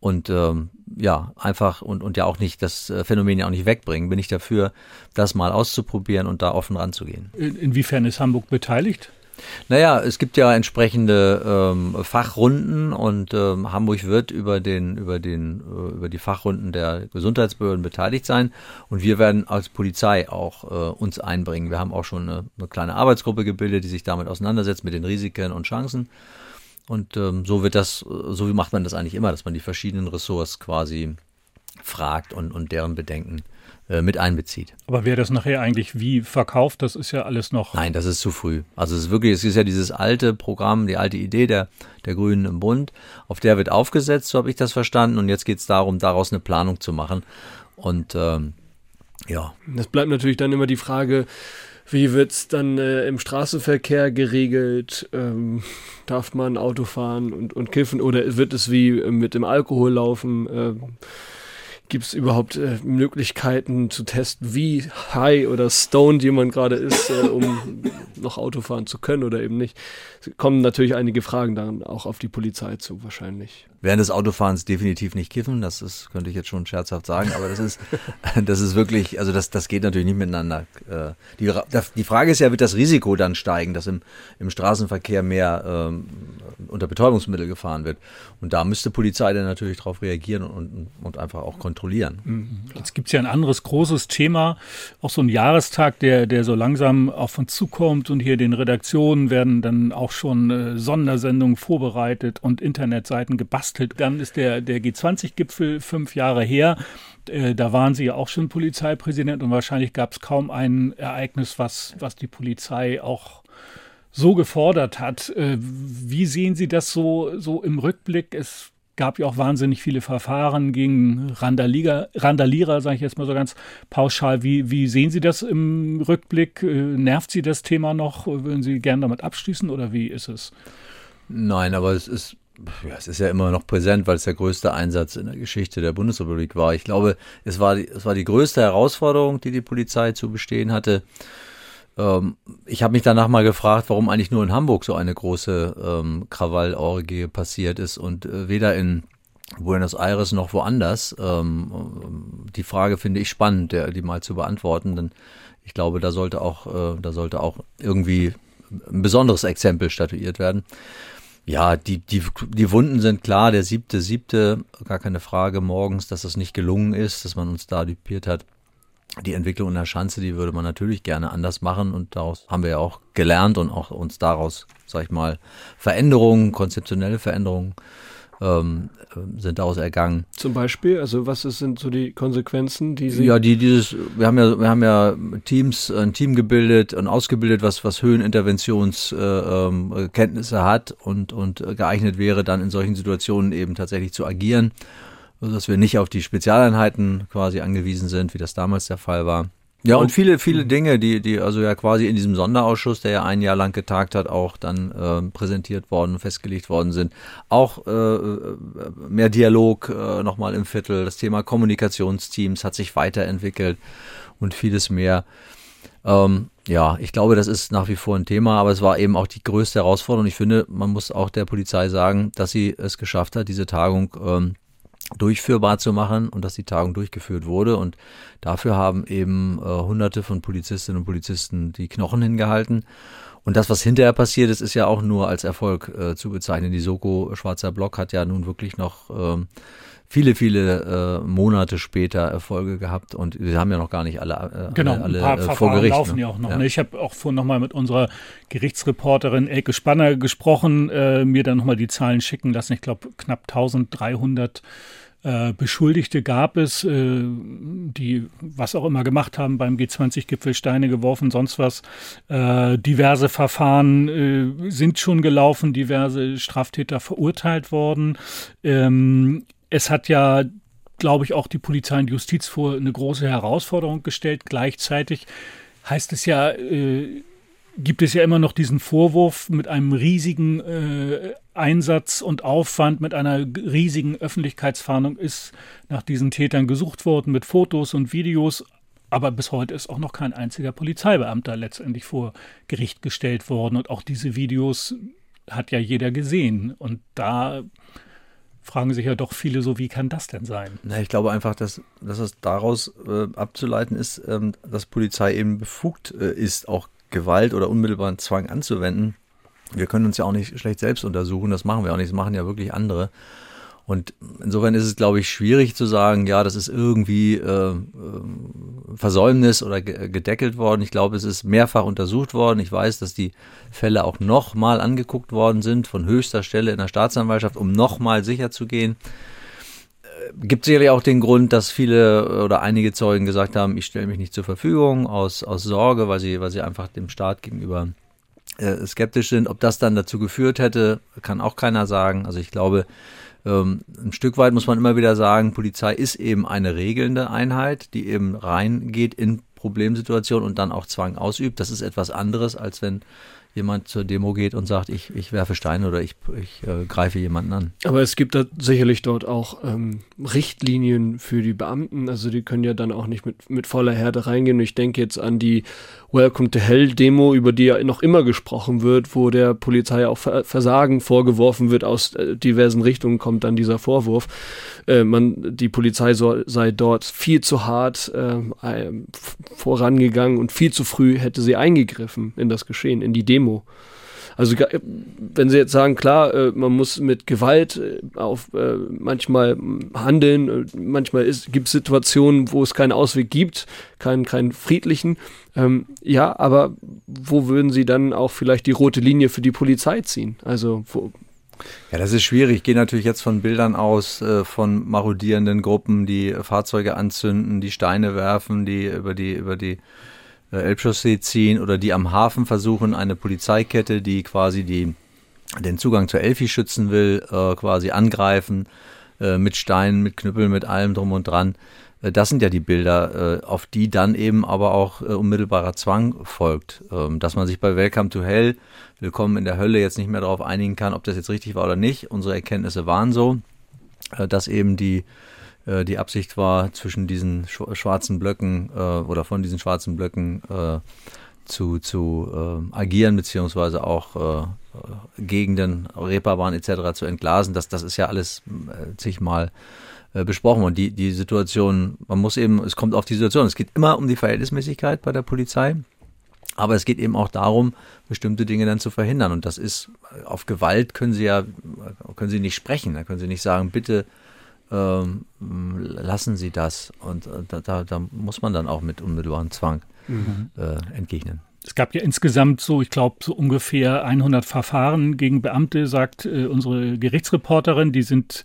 und ähm, ja, einfach und, und ja auch nicht das äh, Phänomen ja auch nicht wegbringen, bin ich dafür, das mal auszuprobieren und da offen ranzugehen. inwiefern ist Hamburg beteiligt? Naja, es gibt ja entsprechende ähm, Fachrunden und ähm, Hamburg wird über den über den äh, über die Fachrunden der Gesundheitsbehörden beteiligt sein und wir werden als Polizei auch äh, uns einbringen. Wir haben auch schon eine, eine kleine Arbeitsgruppe gebildet, die sich damit auseinandersetzt mit den Risiken und Chancen und ähm, so wird das, so wie macht man das eigentlich immer, dass man die verschiedenen Ressorts quasi fragt und, und deren Bedenken äh, mit einbezieht. Aber wer das nachher eigentlich wie verkauft, das ist ja alles noch. Nein, das ist zu früh. Also es ist wirklich, es ist ja dieses alte Programm, die alte Idee der, der Grünen im Bund, auf der wird aufgesetzt, so habe ich das verstanden. Und jetzt geht es darum, daraus eine Planung zu machen. Und ähm, ja. Das bleibt natürlich dann immer die Frage, wie wird es dann äh, im Straßenverkehr geregelt? Ähm, darf man Auto fahren und, und kiffen oder wird es wie mit dem Alkohol laufen? Ähm, Gibt es überhaupt äh, Möglichkeiten zu testen, wie high oder stoned jemand gerade ist, äh, um noch Auto fahren zu können oder eben nicht? Es kommen natürlich einige Fragen dann auch auf die Polizei zu, wahrscheinlich. Während des Autofahrens definitiv nicht kiffen, das ist, könnte ich jetzt schon scherzhaft sagen, aber das ist, das ist wirklich, also das, das geht natürlich nicht miteinander. Äh, die, die Frage ist ja, wird das Risiko dann steigen, dass im, im Straßenverkehr mehr ähm, unter Betäubungsmittel gefahren wird? Und da müsste Polizei dann natürlich darauf reagieren und, und einfach auch kontrollieren. Mhm. Jetzt gibt es ja ein anderes großes Thema, auch so ein Jahrestag, der, der so langsam auf uns zukommt und hier den Redaktionen werden dann auch schon äh, Sondersendungen vorbereitet und Internetseiten gebastelt. Dann ist der, der G20-Gipfel fünf Jahre her. Äh, da waren Sie ja auch schon Polizeipräsident und wahrscheinlich gab es kaum ein Ereignis, was, was die Polizei auch so gefordert hat. Äh, wie sehen Sie das so, so im Rückblick? Es gab ja auch wahnsinnig viele Verfahren gegen Randalierer, Randalierer sage ich jetzt mal so ganz pauschal. Wie, wie sehen Sie das im Rückblick? Äh, nervt Sie das Thema noch? Würden Sie gerne damit abschließen oder wie ist es? Nein, aber es ist ja, es ist ja immer noch präsent, weil es der größte Einsatz in der Geschichte der Bundesrepublik war. Ich glaube, es war die, es war die größte Herausforderung, die die Polizei zu bestehen hatte. Ähm, ich habe mich danach mal gefragt, warum eigentlich nur in Hamburg so eine große ähm, Krawallorgie passiert ist und äh, weder in Buenos Aires noch woanders. Ähm, die Frage finde ich spannend, der, die mal zu beantworten, denn ich glaube, da sollte auch, äh, da sollte auch irgendwie ein besonderes Exempel statuiert werden. Ja, die, die, die Wunden sind klar, der siebte, siebte, gar keine Frage morgens, dass es nicht gelungen ist, dass man uns da dupiert hat die Entwicklung in der Schanze, die würde man natürlich gerne anders machen und daraus haben wir ja auch gelernt und auch uns daraus, sag ich mal, Veränderungen, konzeptionelle Veränderungen ähm, sind daraus ergangen. Zum Beispiel, also was sind so die Konsequenzen, die Sie? Ja, die dieses, wir haben ja, wir haben ja Teams, ein Team gebildet und ausgebildet, was was Höheninterventionskenntnisse äh, ähm, hat und und geeignet wäre, dann in solchen Situationen eben tatsächlich zu agieren also dass wir nicht auf die Spezialeinheiten quasi angewiesen sind, wie das damals der Fall war. Ja, und viele, viele Dinge, die, die also ja quasi in diesem Sonderausschuss, der ja ein Jahr lang getagt hat, auch dann äh, präsentiert worden, festgelegt worden sind. Auch äh, mehr Dialog äh, nochmal im Viertel. Das Thema Kommunikationsteams hat sich weiterentwickelt und vieles mehr. Ähm, ja, ich glaube, das ist nach wie vor ein Thema, aber es war eben auch die größte Herausforderung. Ich finde, man muss auch der Polizei sagen, dass sie es geschafft hat, diese Tagung ähm, durchführbar zu machen und dass die Tagung durchgeführt wurde. Und dafür haben eben äh, hunderte von Polizistinnen und Polizisten die Knochen hingehalten. Und das, was hinterher passiert ist, ist ja auch nur als Erfolg äh, zu bezeichnen. Die Soko Schwarzer Block hat ja nun wirklich noch ähm, viele, viele äh, Monate später Erfolge gehabt und wir haben ja noch gar nicht alle, äh, genau, alle, alle äh, vor Gericht. laufen ne? ja auch noch. Ja. Ne? Ich habe auch vorhin nochmal mit unserer Gerichtsreporterin Elke Spanner gesprochen, äh, mir dann nochmal die Zahlen schicken lassen. Ich glaube, knapp 1300 äh, Beschuldigte gab es, äh, die was auch immer gemacht haben beim G20-Gipfel, Steine geworfen, sonst was. Äh, diverse Verfahren äh, sind schon gelaufen, diverse Straftäter verurteilt worden. Es hat ja glaube ich, auch die Polizei und Justiz vor eine große Herausforderung gestellt. Gleichzeitig heißt es ja, äh, gibt es ja immer noch diesen Vorwurf mit einem riesigen äh, Einsatz und Aufwand, mit einer riesigen Öffentlichkeitsfahndung ist nach diesen Tätern gesucht worden mit Fotos und Videos. Aber bis heute ist auch noch kein einziger Polizeibeamter letztendlich vor Gericht gestellt worden. Und auch diese Videos hat ja jeder gesehen. Und da fragen sich ja doch viele so, wie kann das denn sein? Na, ich glaube einfach, dass, dass es daraus äh, abzuleiten ist, ähm, dass Polizei eben befugt äh, ist, auch Gewalt oder unmittelbaren Zwang anzuwenden. Wir können uns ja auch nicht schlecht selbst untersuchen, das machen wir auch nicht, das machen ja wirklich andere. Und insofern ist es, glaube ich, schwierig zu sagen, ja, das ist irgendwie äh, äh Versäumnis oder gedeckelt worden. Ich glaube, es ist mehrfach untersucht worden. Ich weiß, dass die Fälle auch nochmal angeguckt worden sind von höchster Stelle in der Staatsanwaltschaft, um nochmal sicher zu gehen gibt sicherlich auch den Grund, dass viele oder einige Zeugen gesagt haben, ich stelle mich nicht zur Verfügung aus, aus Sorge, weil sie, weil sie einfach dem Staat gegenüber äh, skeptisch sind. Ob das dann dazu geführt hätte, kann auch keiner sagen. Also ich glaube, ähm, ein Stück weit muss man immer wieder sagen, Polizei ist eben eine regelnde Einheit, die eben reingeht in Problemsituationen und dann auch Zwang ausübt. Das ist etwas anderes, als wenn jemand zur Demo geht und sagt, ich, ich werfe Steine oder ich, ich äh, greife jemanden an. Aber es gibt da sicherlich dort auch ähm, Richtlinien für die Beamten. Also die können ja dann auch nicht mit, mit voller Härte reingehen. Ich denke jetzt an die Welcome to Hell Demo, über die ja noch immer gesprochen wird, wo der Polizei auch Versagen vorgeworfen wird. Aus äh, diversen Richtungen kommt dann dieser Vorwurf. Äh, man, die Polizei so, sei dort viel zu hart äh, vorangegangen und viel zu früh hätte sie eingegriffen in das Geschehen, in die Demo. Also wenn Sie jetzt sagen, klar, äh, man muss mit Gewalt äh, auf äh, manchmal handeln, manchmal gibt es Situationen, wo es keinen Ausweg gibt, keinen, keinen friedlichen. Ähm, ja, aber wo würden Sie dann auch vielleicht die rote Linie für die Polizei ziehen? Also wo, ja, das ist schwierig. Ich gehe natürlich jetzt von Bildern aus äh, von marodierenden Gruppen, die Fahrzeuge anzünden, die Steine werfen, die über die über die Elbchaussee ziehen oder die am Hafen versuchen, eine Polizeikette, die quasi die, den Zugang zur Elfi schützen will, äh, quasi angreifen, äh, mit Steinen, mit Knüppeln, mit allem drum und dran. Äh, das sind ja die Bilder, äh, auf die dann eben aber auch äh, unmittelbarer Zwang folgt. Ähm, dass man sich bei Welcome to Hell, Willkommen in der Hölle, jetzt nicht mehr darauf einigen kann, ob das jetzt richtig war oder nicht. Unsere Erkenntnisse waren so, dass eben die äh, die Absicht war, zwischen diesen schwarzen Blöcken äh, oder von diesen schwarzen Blöcken äh, zu, zu äh, agieren, beziehungsweise auch äh, Gegenden, Reeperbahn etc. zu entglasen. Das, das ist ja alles äh, zigmal äh, besprochen. Und die, die Situation, man muss eben, es kommt auf die Situation. Es geht immer um die Verhältnismäßigkeit bei der Polizei. Aber es geht eben auch darum, bestimmte Dinge dann zu verhindern. Und das ist, auf Gewalt können Sie ja, können Sie nicht sprechen. Da können Sie nicht sagen, bitte ähm, lassen Sie das. Und äh, da, da, da, muss man dann auch mit unmittelbarem Zwang mhm. äh, entgegnen. Es gab ja insgesamt so, ich glaube, so ungefähr 100 Verfahren gegen Beamte, sagt äh, unsere Gerichtsreporterin. Die sind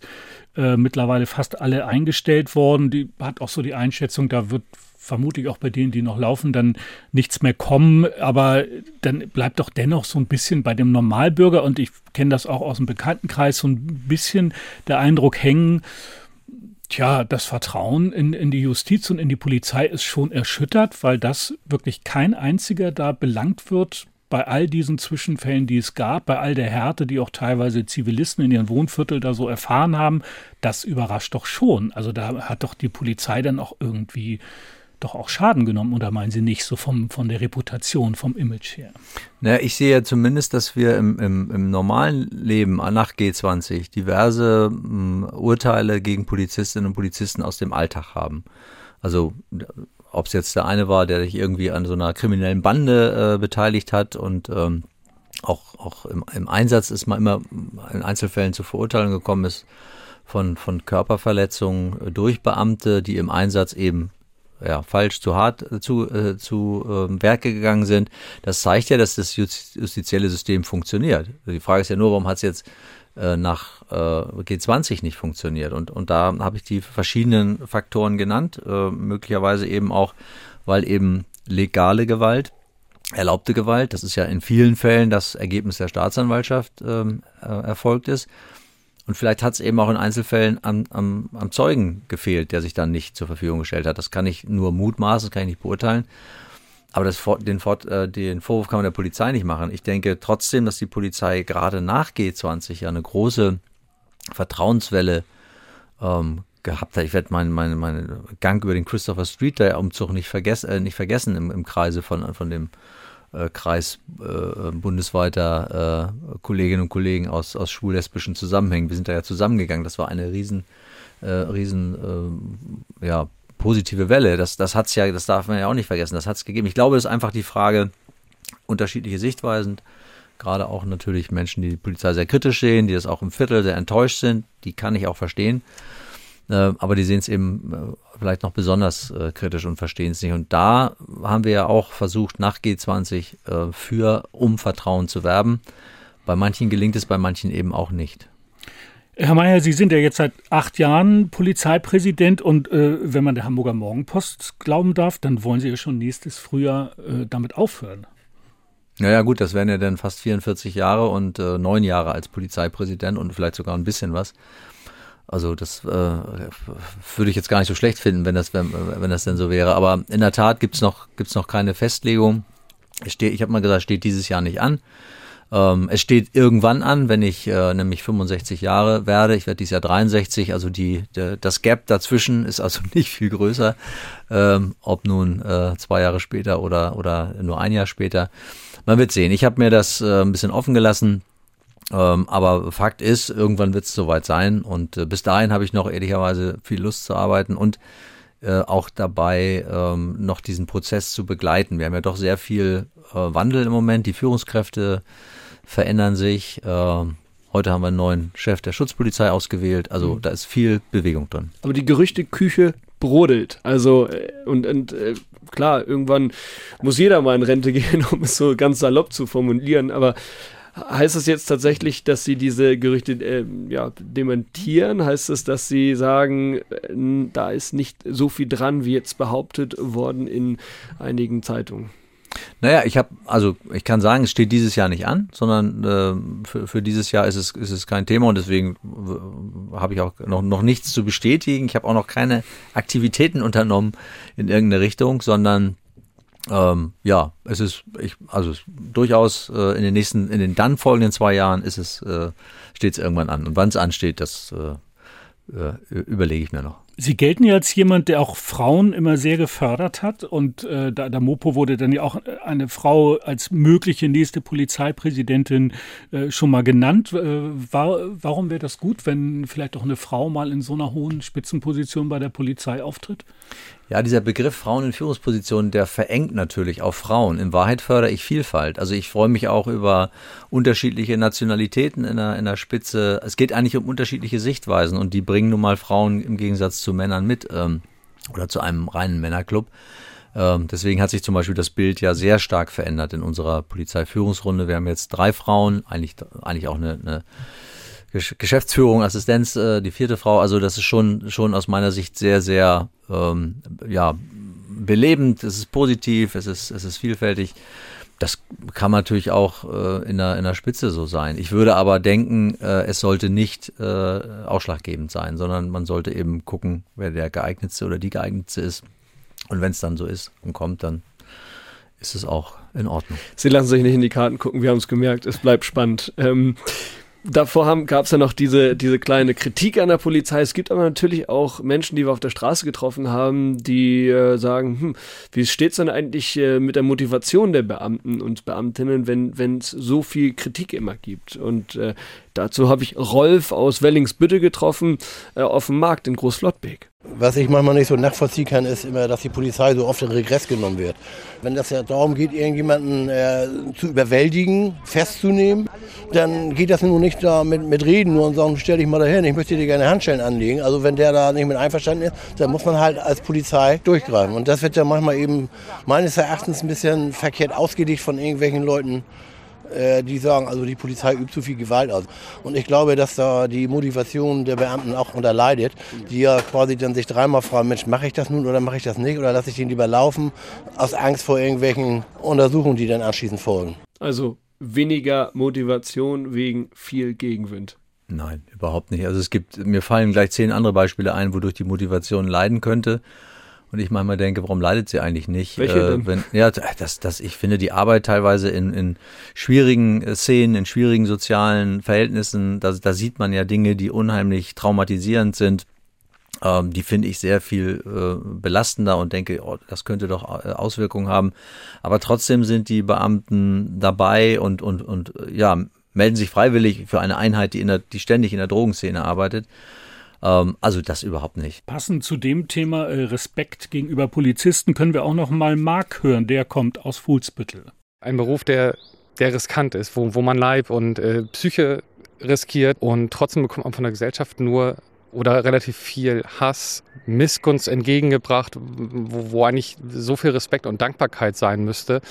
äh, mittlerweile fast alle eingestellt worden. Die hat auch so die Einschätzung, da wird vermutlich auch bei denen, die noch laufen, dann nichts mehr kommen. Aber dann bleibt doch dennoch so ein bisschen bei dem Normalbürger, und ich kenne das auch aus dem Bekanntenkreis, so ein bisschen der Eindruck hängen, Tja, das Vertrauen in, in die Justiz und in die Polizei ist schon erschüttert, weil das wirklich kein einziger da belangt wird bei all diesen Zwischenfällen, die es gab, bei all der Härte, die auch teilweise Zivilisten in ihren Wohnviertel da so erfahren haben. Das überrascht doch schon. Also da hat doch die Polizei dann auch irgendwie doch auch Schaden genommen, oder meinen Sie nicht, so vom, von der Reputation, vom Image her? Naja, ich sehe ja zumindest, dass wir im, im, im normalen Leben nach G20 diverse m, hm, Urteile gegen Polizistinnen und Polizisten aus dem Alltag haben. Also ob es jetzt der eine war, der sich irgendwie an so einer kriminellen Bande äh, beteiligt hat und ähm, auch, auch im, im Einsatz ist man immer in Einzelfällen zu Verurteilungen gekommen ist von, von Körperverletzungen durch Beamte, die im Einsatz eben ja, falsch, zu hart äh, zu, äh, zu äh, Werke gegangen sind. Das zeigt ja, dass das justizielle System funktioniert. Die Frage ist ja nur, warum hat es jetzt äh, nach äh, G20 nicht funktioniert? Und, und da habe ich die verschiedenen Faktoren genannt, äh, möglicherweise eben auch, weil eben legale Gewalt erlaubte Gewalt, das ist ja in vielen Fällen das Ergebnis der Staatsanwaltschaft ähm, äh, erfolgt ist. Und vielleicht hat es eben auch in Einzelfällen am, am, am Zeugen gefehlt, der sich dann nicht zur Verfügung gestellt hat. Das kann ich nur mutmaßen, das kann ich nicht beurteilen. Aber das, den, äh, den Vorwurf kann man der Polizei nicht machen. Ich denke trotzdem, dass die Polizei gerade nach G20 ja eine große Vertrauenswelle ähm, gehabt hat. Ich werde meinen mein, mein Gang über den Christopher Street der Umzug nicht, vergess, äh, nicht vergessen im, im Kreise von, von dem äh, Kreis äh, bundesweiter äh, Kolleginnen und Kollegen aus, aus schwul-lesbischen Zusammenhängen. Wir sind da ja zusammengegangen. Das war eine riesen, äh, riesen äh, ja, positive Welle. Das, das hat's ja, das darf man ja auch nicht vergessen. Das hat es gegeben. Ich glaube, es ist einfach die Frage, unterschiedliche Sichtweisen, gerade auch natürlich Menschen, die die Polizei sehr kritisch sehen, die das auch im Viertel sehr enttäuscht sind, die kann ich auch verstehen. Äh, aber die sehen es eben äh, vielleicht noch besonders äh, kritisch und verstehen es nicht. Und da haben wir ja auch versucht, nach G20 für um Vertrauen zu werben. Bei manchen gelingt es, bei manchen eben auch nicht. Herr Mayer, Sie sind ja jetzt seit acht Jahren Polizeipräsident und äh, wenn man der Hamburger Morgenpost glauben darf, dann wollen Sie ja schon nächstes Frühjahr äh, damit aufhören. Naja gut, das wären ja dann fast 44 Jahre und äh, neun Jahre als Polizeipräsident und vielleicht sogar ein bisschen was. Also das äh, würde ich jetzt gar nicht so schlecht finden, wenn das, wenn, wenn das denn so wäre. Aber in der Tat gibt's noch, gibt's noch keine Festlegung. Ich, steh, ich habe mal gesagt, steht dieses Jahr nicht an. Ähm, es steht irgendwann an, wenn ich äh, nämlich 65 Jahre werde. Ich werde dieses Jahr 63, also die, de, das Gap dazwischen ist also nicht viel größer, ähm, ob nun äh, zwei Jahre später oder, oder nur ein Jahr später. Man wird sehen. Ich habe mir das äh, ein bisschen offen gelassen. Ähm, aber Fakt ist, irgendwann wird es soweit sein. Und äh, bis dahin habe ich noch ehrlicherweise viel Lust zu arbeiten und äh, auch dabei, ähm, noch diesen Prozess zu begleiten. Wir haben ja doch sehr viel äh, Wandel im Moment. Die Führungskräfte verändern sich. Äh, heute haben wir einen neuen Chef der Schutzpolizei ausgewählt. Also mhm. da ist viel Bewegung drin. Aber die Gerüchteküche brodelt. Also äh, und, und äh, klar, irgendwann muss jeder mal in Rente gehen, um es so ganz salopp zu formulieren. Aber Heißt das jetzt tatsächlich, dass Sie diese Gerüchte äh, ja, dementieren? Heißt es, dass Sie sagen, äh, da ist nicht so viel dran, wie jetzt behauptet worden in einigen Zeitungen? Naja, ich habe, also ich kann sagen, es steht dieses Jahr nicht an, sondern äh, für, für dieses Jahr ist es, ist es kein Thema und deswegen habe ich auch noch, noch nichts zu bestätigen. Ich habe auch noch keine Aktivitäten unternommen in irgendeine Richtung, sondern ähm, ja, es ist, ich, also durchaus äh, in den nächsten, in den dann folgenden zwei Jahren ist es, äh, steht es irgendwann an. Und wann es ansteht, das äh, äh, überlege ich mir noch. Sie gelten ja als jemand, der auch Frauen immer sehr gefördert hat. Und äh, da, der Mopo wurde dann ja auch eine Frau als mögliche nächste Polizeipräsidentin äh, schon mal genannt. Äh, war, warum wäre das gut, wenn vielleicht auch eine Frau mal in so einer hohen Spitzenposition bei der Polizei auftritt? Ja, dieser Begriff Frauen in Führungspositionen, der verengt natürlich auf Frauen. In Wahrheit fördere ich Vielfalt. Also ich freue mich auch über unterschiedliche Nationalitäten in der, in der Spitze. Es geht eigentlich um unterschiedliche Sichtweisen und die bringen nun mal Frauen im Gegensatz zu Männern mit ähm, oder zu einem reinen Männerclub. Ähm, deswegen hat sich zum Beispiel das Bild ja sehr stark verändert in unserer Polizeiführungsrunde. Wir haben jetzt drei Frauen, eigentlich, eigentlich auch eine, eine Geschäftsführung, Assistenz, äh, die vierte Frau. Also das ist schon, schon aus meiner Sicht sehr, sehr ähm, ja, belebend, es ist positiv, es ist, es ist vielfältig. Das kann natürlich auch äh, in, der, in der Spitze so sein. Ich würde aber denken, äh, es sollte nicht äh, ausschlaggebend sein, sondern man sollte eben gucken, wer der geeignetste oder die geeignetste ist. Und wenn es dann so ist und kommt, dann ist es auch in Ordnung. Sie lassen sich nicht in die Karten gucken, wir haben es gemerkt, es bleibt spannend. Ähm, davor gab es ja noch diese, diese kleine Kritik an der Polizei. Es gibt aber natürlich auch Menschen, die wir auf der Straße getroffen haben, die äh, sagen, hm, wie steht es denn eigentlich äh, mit der Motivation der Beamten und Beamtinnen, wenn es so viel Kritik immer gibt? Und äh, dazu habe ich Rolf aus Wellingsbüttel getroffen, äh, auf dem Markt in Großflottbeek. Was ich manchmal nicht so nachvollziehen kann, ist immer, dass die Polizei so oft in Regress genommen wird. Wenn das ja darum geht, irgendjemanden äh, zu überwältigen, festzunehmen, dann geht das nur nicht da mit, mit Reden nur und sagen, stell dich mal dahin, ich möchte dir gerne Handschellen anlegen. Also wenn der da nicht mit einverstanden ist, dann muss man halt als Polizei durchgreifen. Und das wird ja manchmal eben meines Erachtens ein bisschen verkehrt ausgelegt von irgendwelchen Leuten, die sagen, also die Polizei übt zu viel Gewalt aus. Und ich glaube, dass da die Motivation der Beamten auch unterleidet, die ja quasi dann sich dreimal fragen, Mensch, mache ich das nun oder mache ich das nicht oder lasse ich den lieber laufen, aus Angst vor irgendwelchen Untersuchungen, die dann anschließend folgen. Also weniger Motivation wegen viel Gegenwind. Nein, überhaupt nicht. Also es gibt, mir fallen gleich zehn andere Beispiele ein, wodurch die Motivation leiden könnte. Und ich manchmal denke, warum leidet sie eigentlich nicht? Welche äh, denn? Wenn, ja, das, das, ich finde die Arbeit teilweise in, in schwierigen äh, Szenen, in schwierigen sozialen Verhältnissen, da, da sieht man ja Dinge, die unheimlich traumatisierend sind. Ähm, die finde ich sehr viel äh, belastender und denke, oh, das könnte doch äh, Auswirkungen haben. Aber trotzdem sind die Beamten dabei und, und, und ja, melden sich freiwillig für eine Einheit, die, in der, die ständig in der Drogenszene arbeitet. Ähm, also das überhaupt nicht. Passend zu dem Thema äh, Respekt gegenüber Polizisten können wir auch noch mal Mark hören. Der kommt aus Fuhlsbüttel. Ein Beruf, der, der riskant ist, wo, wo man Leib und äh, Psyche riskiert und trotzdem bekommt man von der Gesellschaft nur oder relativ viel Hass, Missgunst entgegengebracht, wo, wo eigentlich so viel Respekt und Dankbarkeit sein müsste.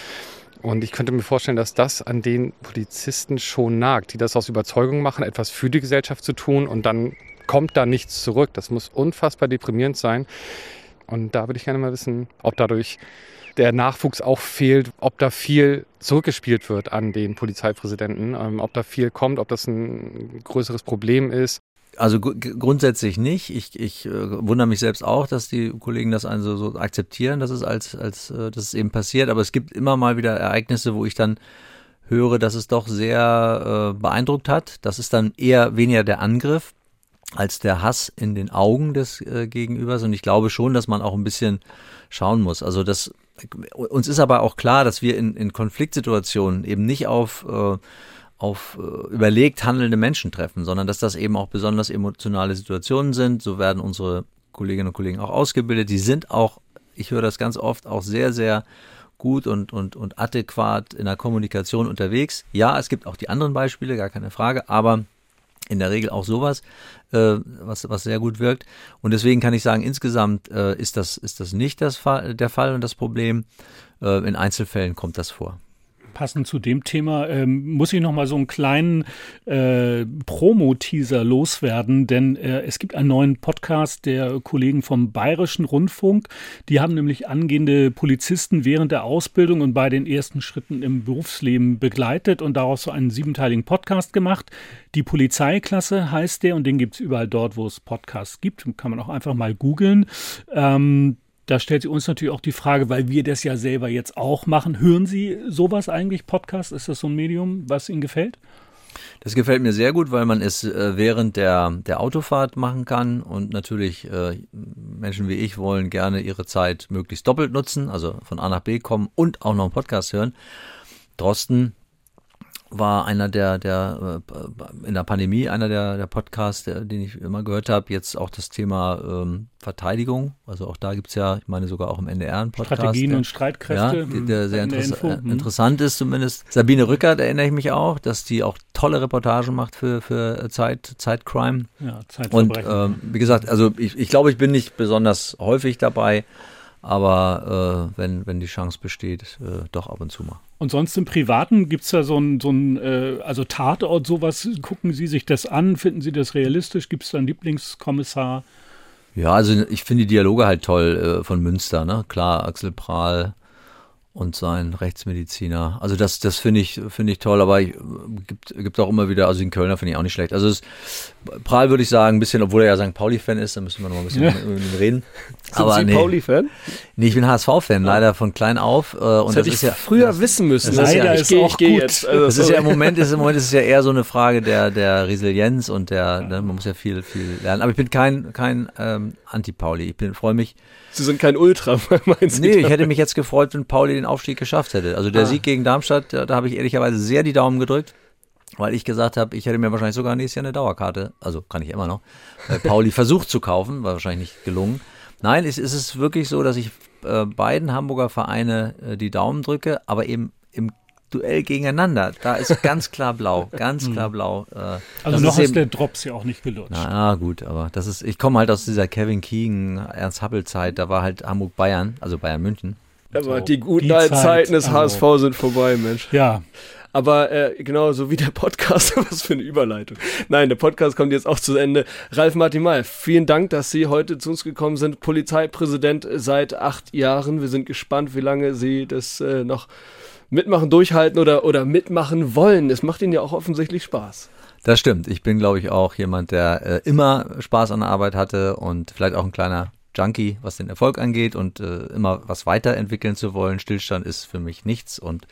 Und ich könnte mir vorstellen, dass das an den Polizisten schon nagt, die das aus Überzeugung machen, etwas für die Gesellschaft zu tun und dann kommt da nichts zurück. Das muss unfassbar deprimierend sein. Und da würde ich gerne mal wissen, ob dadurch der Nachwuchs auch fehlt, ob da viel zurückgespielt wird an den Polizeipräsidenten, ähm, ob da viel kommt, ob das ein größeres Problem ist. Also grundsätzlich nicht. Ich, ich äh, wundere mich selbst auch, dass die Kollegen das also so akzeptieren, dass es als, als äh, dass es eben passiert. Aber es gibt immer mal wieder Ereignisse, wo ich dann höre, dass es doch sehr äh, beeindruckt hat. Das ist dann eher weniger der Angriff als der Hass in den Augen des äh, Gegenübers. Und ich glaube schon, dass man auch ein bisschen schauen muss. Also das uns ist aber auch klar, dass wir in, in Konfliktsituationen eben nicht auf äh, auf äh, überlegt handelnde Menschen treffen, sondern dass das eben auch besonders emotionale Situationen sind. So werden unsere Kolleginnen und Kollegen auch ausgebildet. Die sind auch, ich höre das ganz oft, auch sehr, sehr gut und, und, und adäquat in der Kommunikation unterwegs. Ja, es gibt auch die anderen Beispiele, gar keine Frage, aber in der Regel auch sowas, äh, was, was sehr gut wirkt. Und deswegen kann ich sagen, insgesamt äh, ist, das, ist das nicht das Fall, der Fall und das Problem. Äh, in Einzelfällen kommt das vor passend zu dem Thema ähm, muss ich noch mal so einen kleinen äh, Promo-Teaser loswerden, denn äh, es gibt einen neuen Podcast der Kollegen vom Bayerischen Rundfunk. Die haben nämlich angehende Polizisten während der Ausbildung und bei den ersten Schritten im Berufsleben begleitet und daraus so einen siebenteiligen Podcast gemacht. Die Polizeiklasse heißt der und den gibt es überall dort, wo es Podcasts gibt. Kann man auch einfach mal googeln. Ähm, da stellt sich uns natürlich auch die Frage, weil wir das ja selber jetzt auch machen. Hören Sie sowas eigentlich, Podcast? Ist das so ein Medium, was Ihnen gefällt? Das gefällt mir sehr gut, weil man es äh, während der, der Autofahrt machen kann und natürlich äh, Menschen wie ich wollen gerne ihre Zeit möglichst doppelt nutzen, also von A nach B kommen und auch noch einen Podcast hören. Drosten war einer der, der äh, in der Pandemie einer der, der Podcasts, der, den ich immer gehört habe. Jetzt auch das Thema ähm, Verteidigung. Also auch da gibt's ja, ich meine sogar auch im NDR einen Podcast. Strategien der, und Streitkräfte. Ja, der, der sehr interess der hm. interessant ist zumindest. Sabine Rückert erinnere ich mich auch, dass die auch tolle Reportagen macht für, für Zeit, Zeitcrime. Ja, Zeitverbrechen. Und ähm, wie gesagt, also ich, ich glaube, ich bin nicht besonders häufig dabei aber äh, wenn, wenn die Chance besteht, äh, doch ab und zu mal. Und sonst im Privaten gibt es da so ein, so ein äh, also Tatort, sowas, gucken Sie sich das an, finden Sie das realistisch? Gibt es da einen Lieblingskommissar? Ja, also ich finde die Dialoge halt toll äh, von Münster, ne? Klar, Axel Prahl, und sein Rechtsmediziner. Also das, das finde ich, finde ich toll, aber ich, gibt, gibt auch immer wieder, also den Kölner finde ich auch nicht schlecht. Also es, Prahl würde ich sagen, ein bisschen, obwohl er ja St. Pauli-Fan ist, da müssen wir noch mal ein bisschen ja. mit ihm reden. Sind aber Sie nee, Pauli-Fan? Nee, ich bin HSV-Fan, ja. leider von klein auf. Äh, und das, das ist ja früher das, wissen müssen. Das leider ist, ja, ich, ist ich, jetzt. Also, das ist ja im Moment, ist im Moment ist es ja eher so eine Frage der, der Resilienz und der, ne, man muss ja viel, viel lernen. Aber ich bin kein, kein ähm, Anti-Pauli. Ich bin, freue mich, Sie sind kein Ultra, meinst du? Nee, ich hätte mich jetzt gefreut, wenn Pauli den Aufstieg geschafft hätte. Also der ah. Sieg gegen Darmstadt, da, da habe ich ehrlicherweise sehr die Daumen gedrückt, weil ich gesagt habe, ich hätte mir wahrscheinlich sogar nächstes Jahr eine Dauerkarte, also kann ich immer noch, äh, Pauli versucht zu kaufen, war wahrscheinlich nicht gelungen. Nein, es, es ist wirklich so, dass ich äh, beiden Hamburger Vereine äh, die Daumen drücke, aber eben im Duell gegeneinander. Da ist ganz klar blau, ganz hm. klar blau. Äh, also noch ist, der Drops ja auch nicht gelutscht. Na, na, gut, aber das ist, ich komme halt aus dieser Kevin Keegan, Ernst Happel Zeit, da war halt Hamburg Bayern, also Bayern München. Aber so, die guten die alten Zeiten des HSV also, sind vorbei, Mensch. Ja. Aber äh, genau so wie der Podcast, was für eine Überleitung. Nein, der Podcast kommt jetzt auch zu Ende. Ralf Martin May, vielen Dank, dass Sie heute zu uns gekommen sind. Polizeipräsident seit acht Jahren. Wir sind gespannt, wie lange Sie das äh, noch mitmachen, durchhalten oder, oder mitmachen wollen. Es macht ihnen ja auch offensichtlich Spaß. Das stimmt. Ich bin, glaube ich, auch jemand, der äh, immer Spaß an der Arbeit hatte und vielleicht auch ein kleiner Junkie, was den Erfolg angeht und äh, immer was weiterentwickeln zu wollen. Stillstand ist für mich nichts und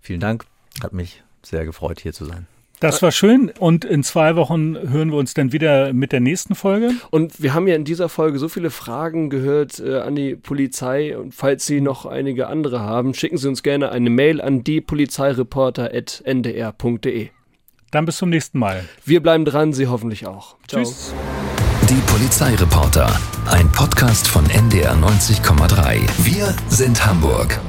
vielen Dank. Hat mich sehr gefreut, hier zu sein. Das war schön und in zwei Wochen hören wir uns dann wieder mit der nächsten Folge. Und wir haben ja in dieser Folge so viele Fragen gehört äh, an die Polizei und falls Sie noch einige andere haben, schicken Sie uns gerne eine Mail an diepolizeireporter.ndr.de. Dann bis zum nächsten Mal. Wir bleiben dran, Sie hoffentlich auch. Ciao. Tschüss. Die Polizeireporter, ein Podcast von NDR 90,3. Wir sind Hamburg.